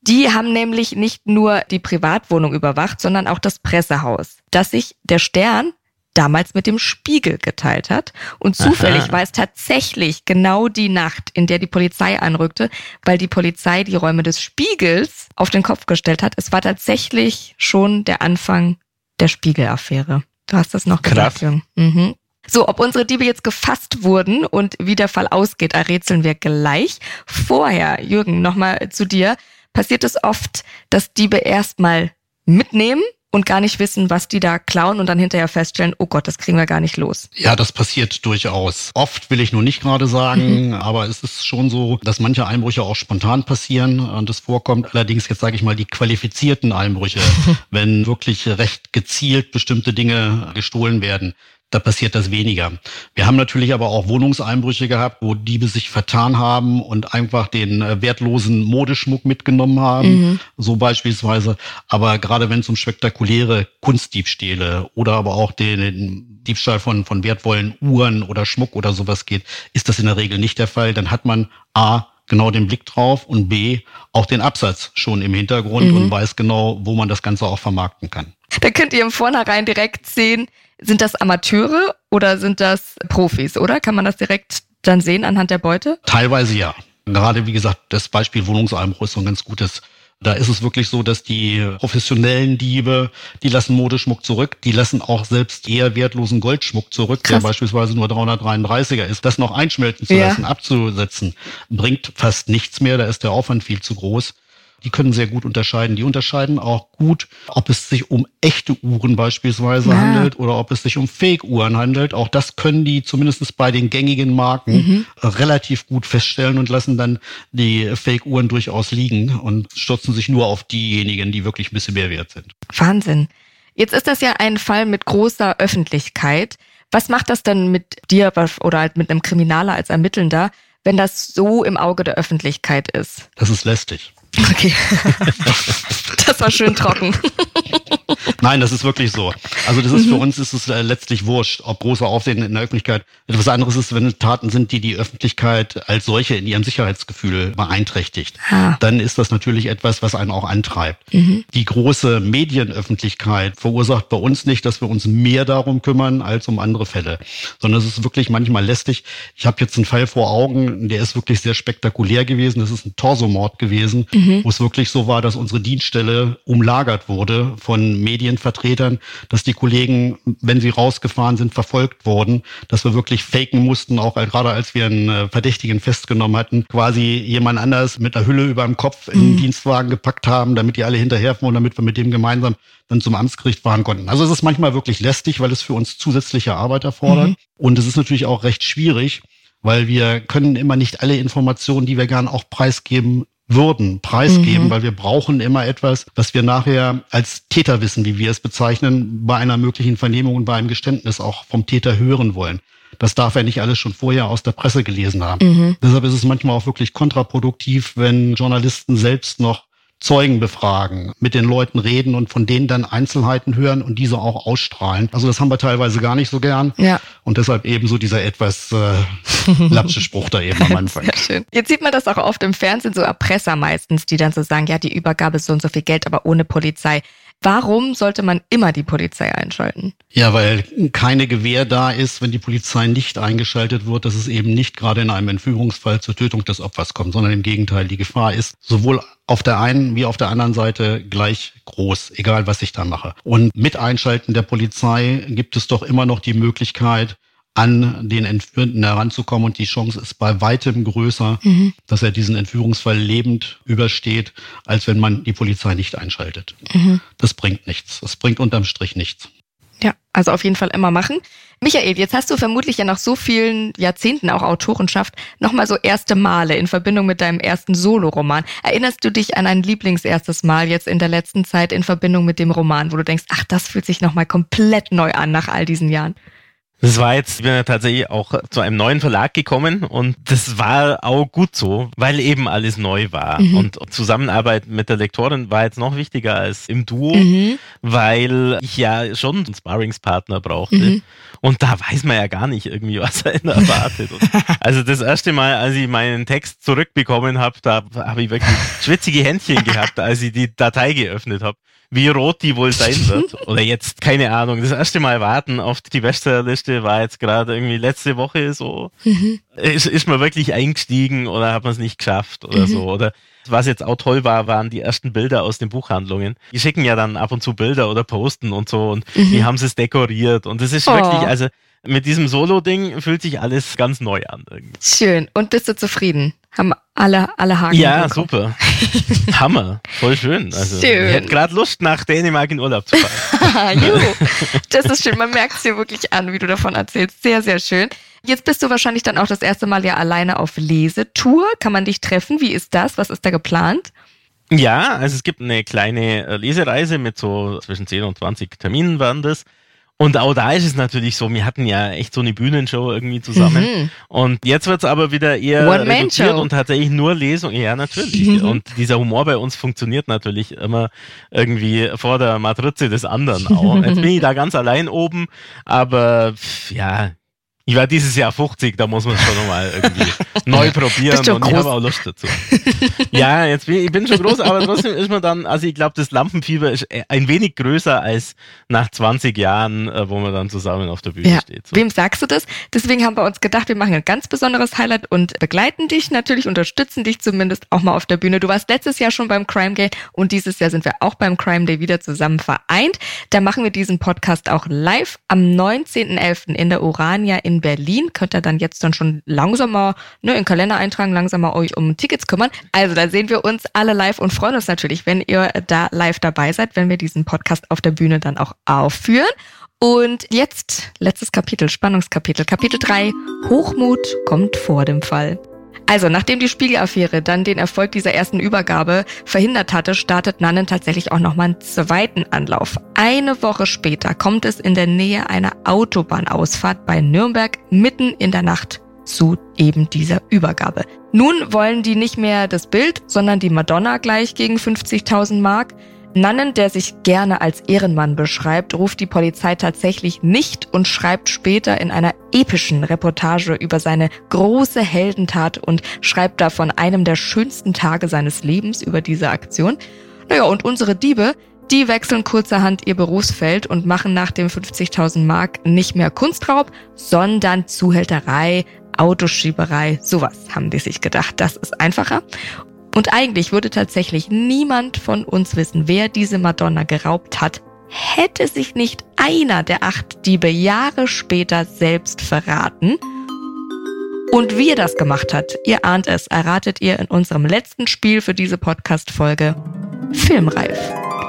Die haben nämlich nicht nur die Privatwohnung überwacht, sondern auch das Pressehaus, das sich der Stern damals mit dem Spiegel geteilt hat. Und zufällig Aha. war es tatsächlich genau die Nacht, in der die Polizei anrückte, weil die Polizei die Räume des Spiegels auf den Kopf gestellt hat. Es war tatsächlich schon der Anfang der Spiegelaffäre. Du hast das noch Krass. gesagt. Mhm. So, ob unsere Diebe jetzt gefasst wurden und wie der Fall ausgeht, errätseln wir gleich. Vorher, Jürgen, nochmal zu dir. Passiert es oft, dass Diebe erstmal mitnehmen und gar nicht wissen, was die da klauen und dann hinterher feststellen, oh Gott, das kriegen wir gar nicht los. Ja, das passiert durchaus. Oft will ich nur nicht gerade sagen, mhm. aber es ist schon so, dass manche Einbrüche auch spontan passieren und es vorkommt. Allerdings jetzt sage ich mal die qualifizierten Einbrüche, wenn wirklich recht gezielt bestimmte Dinge gestohlen werden da passiert das weniger. Wir haben natürlich aber auch Wohnungseinbrüche gehabt, wo Diebe sich vertan haben und einfach den äh, wertlosen Modeschmuck mitgenommen haben, mhm. so beispielsweise. Aber gerade wenn es um spektakuläre Kunstdiebstähle oder aber auch den, den Diebstahl von, von wertvollen Uhren oder Schmuck oder sowas geht, ist das in der Regel nicht der Fall. Dann hat man A, genau den Blick drauf und B, auch den Absatz schon im Hintergrund mhm. und weiß genau, wo man das Ganze auch vermarkten kann. Da könnt ihr im Vornherein direkt sehen, sind das Amateure oder sind das Profis, oder? Kann man das direkt dann sehen anhand der Beute? Teilweise ja. Gerade wie gesagt, das Beispiel Wohnungseinbruch ist so ein ganz gutes. Da ist es wirklich so, dass die professionellen Diebe, die lassen Modeschmuck zurück, die lassen auch selbst eher wertlosen Goldschmuck zurück, Krass. der beispielsweise nur 333er ist. Das noch einschmelzen zu lassen, ja. abzusetzen, bringt fast nichts mehr, da ist der Aufwand viel zu groß. Die können sehr gut unterscheiden. Die unterscheiden auch gut, ob es sich um echte Uhren beispielsweise ja. handelt oder ob es sich um Fake-Uhren handelt. Auch das können die zumindest bei den gängigen Marken mhm. relativ gut feststellen und lassen dann die Fake-Uhren durchaus liegen und stürzen sich nur auf diejenigen, die wirklich ein bisschen mehr wert sind. Wahnsinn. Jetzt ist das ja ein Fall mit großer Öffentlichkeit. Was macht das denn mit dir oder halt mit einem Kriminaler als Ermittelnder, wenn das so im Auge der Öffentlichkeit ist? Das ist lästig. Okay. das war schön trocken. Nein, das ist wirklich so. Also das ist mhm. für uns ist es äh, letztlich wurscht, ob große Aufsehen in der Öffentlichkeit. Etwas anderes ist, wenn es Taten sind, die die Öffentlichkeit als solche in ihrem Sicherheitsgefühl beeinträchtigt. Ah. Dann ist das natürlich etwas, was einen auch antreibt. Mhm. Die große Medienöffentlichkeit verursacht bei uns nicht, dass wir uns mehr darum kümmern als um andere Fälle, sondern es ist wirklich manchmal lästig. Ich habe jetzt einen Fall vor Augen, der ist wirklich sehr spektakulär gewesen. Das ist ein Torsomord gewesen. Mhm mhm. wo es wirklich so war, dass unsere Dienststelle umlagert wurde von Medienvertretern, dass die Kollegen, wenn sie rausgefahren sind, verfolgt wurden, dass wir wirklich faken mussten, auch gerade als wir einen äh, Verdächtigen festgenommen hatten, quasi jemand anders mit einer Hülle über dem Kopf in den mhm. Dienstwagen gepackt haben, damit die alle hinterherfuhren, damit wir mit dem gemeinsam dann zum Amtsgericht fahren konnten. Also es ist manchmal wirklich lästig, weil es für uns zusätzliche Arbeit erfordert. Mhm. Und es ist natürlich auch recht schwierig, weil wir können immer nicht alle Informationen, die wir gern auch preisgeben, würden, preisgeben, mhm. weil wir brauchen immer etwas, was wir nachher als Täter wissen, wie wir es bezeichnen, bei einer möglichen Vernehmung und bei einem Geständnis auch vom Täter hören wollen. Das darf er nicht alles schon vorher aus der Presse gelesen haben. Mhm. Deshalb ist es manchmal auch wirklich kontraproduktiv, wenn Journalisten selbst noch Zeugen befragen, mit den Leuten reden und von denen dann Einzelheiten hören und diese auch ausstrahlen. Also das haben wir teilweise gar nicht so gern. Ja. Und deshalb eben so dieser etwas äh, lapsche Spruch da eben am Anfang. Sehr schön. Jetzt sieht man das auch oft im Fernsehen, so Erpresser meistens, die dann so sagen, ja, die Übergabe ist so und so viel Geld, aber ohne Polizei. Warum sollte man immer die Polizei einschalten? Ja, weil keine Gewähr da ist, wenn die Polizei nicht eingeschaltet wird, dass es eben nicht gerade in einem Entführungsfall zur Tötung des Opfers kommt, sondern im Gegenteil, die Gefahr ist sowohl auf der einen wie auf der anderen Seite gleich groß, egal was ich da mache. Und mit Einschalten der Polizei gibt es doch immer noch die Möglichkeit, an den Entführten heranzukommen und die Chance ist bei weitem größer, mhm. dass er diesen Entführungsfall lebend übersteht, als wenn man die Polizei nicht einschaltet. Mhm. Das bringt nichts. Das bringt unterm Strich nichts. Ja, also auf jeden Fall immer machen. Michael, jetzt hast du vermutlich ja nach so vielen Jahrzehnten auch Autorenschaft nochmal so erste Male in Verbindung mit deinem ersten Soloroman. Erinnerst du dich an ein Lieblingserstes Mal jetzt in der letzten Zeit in Verbindung mit dem Roman, wo du denkst, ach, das fühlt sich nochmal komplett neu an nach all diesen Jahren? Das war jetzt, ich bin ja tatsächlich auch zu einem neuen Verlag gekommen und das war auch gut so, weil eben alles neu war. Mhm. Und Zusammenarbeit mit der Lektorin war jetzt noch wichtiger als im Duo, mhm. weil ich ja schon einen Sparringspartner brauchte. Mhm. Und da weiß man ja gar nicht irgendwie, was er erwartet. Also das erste Mal, als ich meinen Text zurückbekommen habe, da habe ich wirklich schwitzige Händchen gehabt, als ich die Datei geöffnet habe wie rot die wohl sein wird. Oder jetzt, keine Ahnung. Das erste Mal warten auf die Bestsellerliste war jetzt gerade irgendwie letzte Woche so. Mhm. Ist, ist man wirklich eingestiegen oder hat man es nicht geschafft oder mhm. so. Oder was jetzt auch toll war, waren die ersten Bilder aus den Buchhandlungen. Die schicken ja dann ab und zu Bilder oder posten und so und mhm. die haben es dekoriert. Und das ist oh. wirklich, also mit diesem Solo-Ding fühlt sich alles ganz neu an. Irgendwie. Schön. Und bist du zufrieden? Haben alle, alle Haken. Ja, super. Hammer. Voll schön. Also, schön. Ich hätte gerade Lust, nach Dänemark in Urlaub zu fahren. das ist schön. Man merkt es dir wirklich an, wie du davon erzählst. Sehr, sehr schön. Jetzt bist du wahrscheinlich dann auch das erste Mal ja alleine auf Lesetour. Kann man dich treffen? Wie ist das? Was ist da geplant? Ja, also es gibt eine kleine äh, Lesereise mit so zwischen 10 und 20 Terminen waren das. Und auch da ist es natürlich so, wir hatten ja echt so eine Bühnenshow irgendwie zusammen. Mhm. Und jetzt wird es aber wieder eher reduziert und tatsächlich nur Lesung. Ja, natürlich. Mhm. Und dieser Humor bei uns funktioniert natürlich immer irgendwie vor der Matrize des anderen auch. Jetzt bin ich da ganz allein oben, aber ja, ich war dieses Jahr 50, da muss man es schon nochmal irgendwie neu probieren und groß. ich habe auch Lust dazu. ja, jetzt bin ich bin schon groß, aber trotzdem ist man dann, also ich glaube, das Lampenfieber ist ein wenig größer als nach 20 Jahren, äh, wo man dann zusammen auf der Bühne ja. steht. So. Wem sagst du das? Deswegen haben wir uns gedacht, wir machen ein ganz besonderes Highlight und begleiten dich natürlich, unterstützen dich zumindest auch mal auf der Bühne. Du warst letztes Jahr schon beim Crime Day und dieses Jahr sind wir auch beim Crime Day wieder zusammen vereint. Da machen wir diesen Podcast auch live am 19.11. in der Urania in in Berlin. Könnt ihr dann jetzt dann schon langsamer ne, in Kalender eintragen, langsamer euch um Tickets kümmern. Also da sehen wir uns alle live und freuen uns natürlich, wenn ihr da live dabei seid, wenn wir diesen Podcast auf der Bühne dann auch aufführen. Und jetzt letztes Kapitel, Spannungskapitel, Kapitel 3. Hochmut kommt vor dem Fall. Also, nachdem die Spiegelaffäre dann den Erfolg dieser ersten Übergabe verhindert hatte, startet Nannen tatsächlich auch nochmal einen zweiten Anlauf. Eine Woche später kommt es in der Nähe einer Autobahnausfahrt bei Nürnberg mitten in der Nacht zu eben dieser Übergabe. Nun wollen die nicht mehr das Bild, sondern die Madonna gleich gegen 50.000 Mark. Nannen, der sich gerne als Ehrenmann beschreibt, ruft die Polizei tatsächlich nicht und schreibt später in einer epischen Reportage über seine große Heldentat und schreibt da von einem der schönsten Tage seines Lebens über diese Aktion. Naja, und unsere Diebe, die wechseln kurzerhand ihr Berufsfeld und machen nach dem 50.000 Mark nicht mehr Kunstraub, sondern Zuhälterei, Autoschieberei, sowas haben die sich gedacht. Das ist einfacher. Und eigentlich würde tatsächlich niemand von uns wissen, wer diese Madonna geraubt hat, hätte sich nicht einer der acht Diebe Jahre später selbst verraten. Und wie er das gemacht hat, ihr ahnt es, erratet ihr in unserem letzten Spiel für diese Podcast-Folge Filmreif.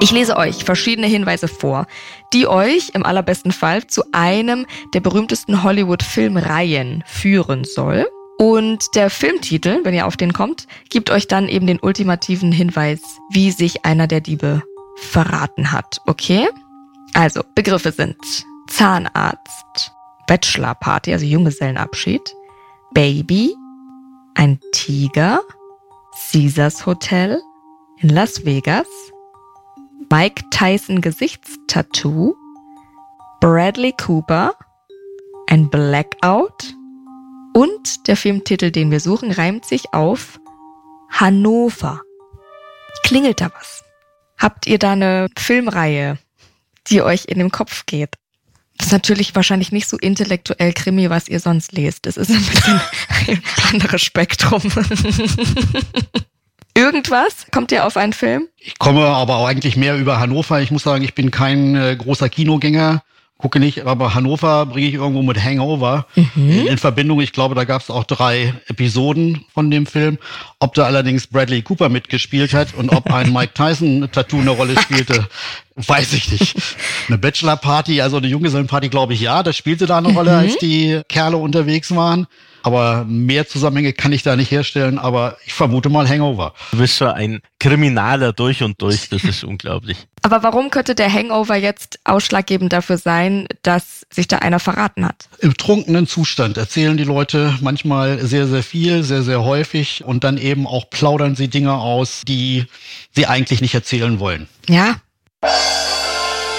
Ich lese euch verschiedene Hinweise vor, die euch im allerbesten Fall zu einem der berühmtesten Hollywood-Filmreihen führen soll. Und der Filmtitel, wenn ihr auf den kommt, gibt euch dann eben den ultimativen Hinweis, wie sich einer der Diebe verraten hat. Okay? Also, Begriffe sind Zahnarzt, Bachelorparty, also Junggesellenabschied, Baby, ein Tiger, Caesars Hotel in Las Vegas, Mike Tyson Gesichtstattoo, Bradley Cooper, ein Blackout, und der Filmtitel, den wir suchen, reimt sich auf Hannover. Klingelt da was? Habt ihr da eine Filmreihe, die euch in den Kopf geht? Das ist natürlich wahrscheinlich nicht so intellektuell Krimi, was ihr sonst lest. Das ist ein bisschen ein anderes Spektrum. Irgendwas? Kommt ihr auf einen Film? Ich komme aber auch eigentlich mehr über Hannover. Ich muss sagen, ich bin kein äh, großer Kinogänger gucke nicht, aber Hannover bringe ich irgendwo mit Hangover mhm. in Verbindung. Ich glaube, da gab es auch drei Episoden von dem Film. Ob da allerdings Bradley Cooper mitgespielt hat und ob ein Mike Tyson-Tattoo eine Rolle spielte, weiß ich nicht. Eine Bachelor-Party, also eine Junggesellenparty, glaube ich, ja, das spielte da eine Rolle, mhm. als die Kerle unterwegs waren. Aber mehr Zusammenhänge kann ich da nicht herstellen, aber ich vermute mal Hangover. Du bist schon ein Kriminaler durch und durch, das ist unglaublich. Aber warum könnte der Hangover jetzt ausschlaggebend dafür sein, dass sich da einer verraten hat? Im trunkenen Zustand erzählen die Leute manchmal sehr, sehr viel, sehr, sehr häufig und dann eben auch plaudern sie Dinge aus, die sie eigentlich nicht erzählen wollen. Ja.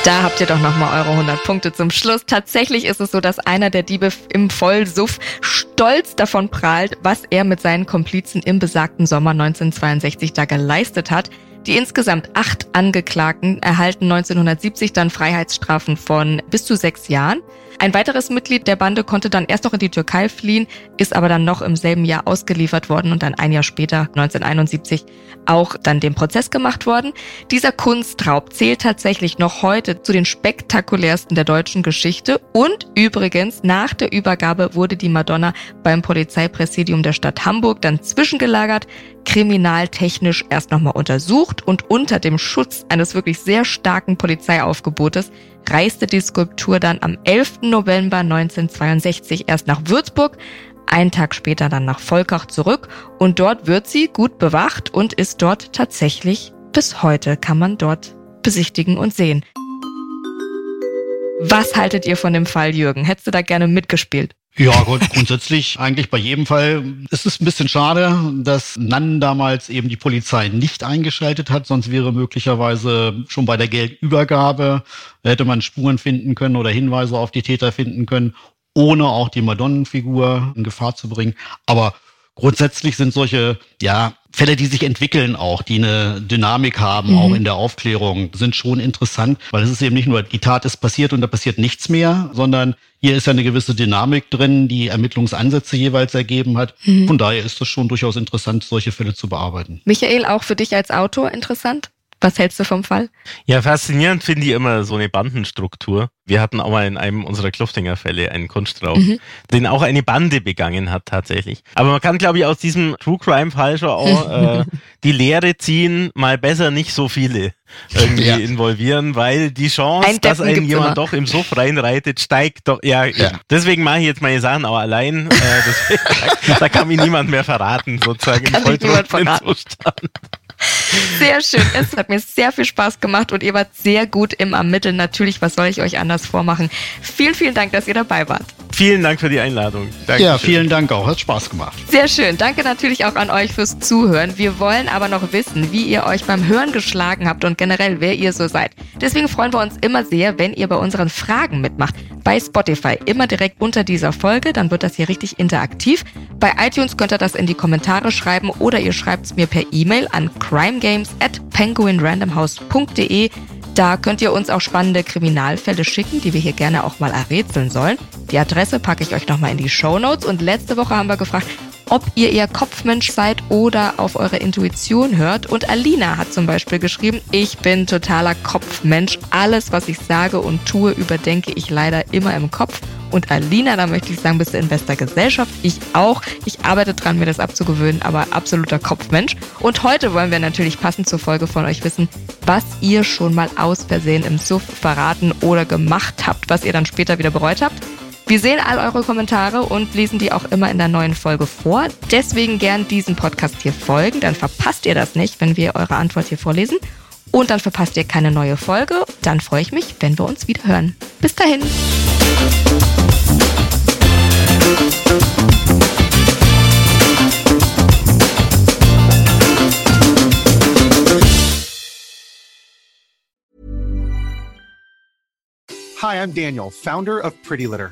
Da habt ihr doch nochmal eure 100 Punkte zum Schluss. Tatsächlich ist es so, dass einer der Diebe im Vollsuff stolz davon prahlt, was er mit seinen Komplizen im besagten Sommer 1962 da geleistet hat. Die insgesamt acht Angeklagten erhalten 1970 dann Freiheitsstrafen von bis zu sechs Jahren. Ein weiteres Mitglied der Bande konnte dann erst noch in die Türkei fliehen, ist aber dann noch im selben Jahr ausgeliefert worden und dann ein Jahr später, 1971, auch dann dem Prozess gemacht worden. Dieser Kunstraub zählt tatsächlich noch heute zu den spektakulärsten der deutschen Geschichte und übrigens nach der Übergabe wurde die Madonna beim Polizeipräsidium der Stadt Hamburg dann zwischengelagert kriminaltechnisch erst nochmal untersucht und unter dem Schutz eines wirklich sehr starken Polizeiaufgebotes reiste die Skulptur dann am 11. November 1962 erst nach Würzburg, einen Tag später dann nach Volkach zurück und dort wird sie gut bewacht und ist dort tatsächlich bis heute kann man dort besichtigen und sehen. Was haltet ihr von dem Fall, Jürgen? Hättest du da gerne mitgespielt? Ja, gut, grundsätzlich eigentlich bei jedem Fall ist es ein bisschen schade, dass Nann damals eben die Polizei nicht eingeschaltet hat, sonst wäre möglicherweise schon bei der Geldübergabe, hätte man Spuren finden können oder Hinweise auf die Täter finden können, ohne auch die Madonnenfigur in Gefahr zu bringen. Aber grundsätzlich sind solche, ja, Fälle, die sich entwickeln auch, die eine Dynamik haben, mhm. auch in der Aufklärung, sind schon interessant, weil es ist eben nicht nur, die Tat ist passiert und da passiert nichts mehr, sondern hier ist ja eine gewisse Dynamik drin, die Ermittlungsansätze jeweils ergeben hat. Mhm. Von daher ist es schon durchaus interessant, solche Fälle zu bearbeiten. Michael, auch für dich als Autor interessant? Was hältst du vom Fall? Ja, faszinierend finde ich immer so eine Bandenstruktur. Wir hatten auch mal in einem unserer Kluftinger-Fälle einen Kunstraub, mhm. den auch eine Bande begangen hat tatsächlich. Aber man kann, glaube ich, aus diesem True Crime-Fall schon auch äh, die Lehre ziehen, mal besser nicht so viele irgendwie ja. involvieren, weil die Chance, ein dass einen jemand immer. doch im Suff reinreitet, steigt doch. Ja, ja. deswegen mache ich jetzt meine Sachen auch allein. Äh, deswegen, da kann mich niemand mehr verraten, sozusagen kann im volltrunkenen Zustand. Sehr schön. Es hat mir sehr viel Spaß gemacht und ihr wart sehr gut im Ermitteln. Natürlich, was soll ich euch anders vormachen? Vielen, vielen Dank, dass ihr dabei wart. Vielen Dank für die Einladung. Dankeschön. Ja, vielen Dank auch. Hat Spaß gemacht. Sehr schön. Danke natürlich auch an euch fürs Zuhören. Wir wollen aber noch wissen, wie ihr euch beim Hören geschlagen habt und generell, wer ihr so seid. Deswegen freuen wir uns immer sehr, wenn ihr bei unseren Fragen mitmacht. Bei Spotify immer direkt unter dieser Folge, dann wird das hier richtig interaktiv. Bei iTunes könnt ihr das in die Kommentare schreiben oder ihr schreibt es mir per E-Mail an crimegames at penguinrandomhouse.de. Da könnt ihr uns auch spannende Kriminalfälle schicken, die wir hier gerne auch mal errätseln sollen. Die Adresse packe ich euch nochmal in die Show Notes. Und letzte Woche haben wir gefragt, ob ihr eher Kopfmensch seid oder auf eure Intuition hört. Und Alina hat zum Beispiel geschrieben, ich bin totaler Kopfmensch. Alles, was ich sage und tue, überdenke ich leider immer im Kopf. Und Alina, da möchte ich sagen, bist du in bester Gesellschaft. Ich auch. Ich arbeite dran, mir das abzugewöhnen, aber absoluter Kopfmensch. Und heute wollen wir natürlich passend zur Folge von euch wissen, was ihr schon mal aus Versehen im Suff verraten oder gemacht habt, was ihr dann später wieder bereut habt. Wir sehen all eure Kommentare und lesen die auch immer in der neuen Folge vor. Deswegen gern diesen Podcast hier folgen, dann verpasst ihr das nicht, wenn wir eure Antwort hier vorlesen. Und dann verpasst ihr keine neue Folge. Dann freue ich mich, wenn wir uns wieder hören. Bis dahin. Hi, I'm Daniel, founder of Pretty Litter.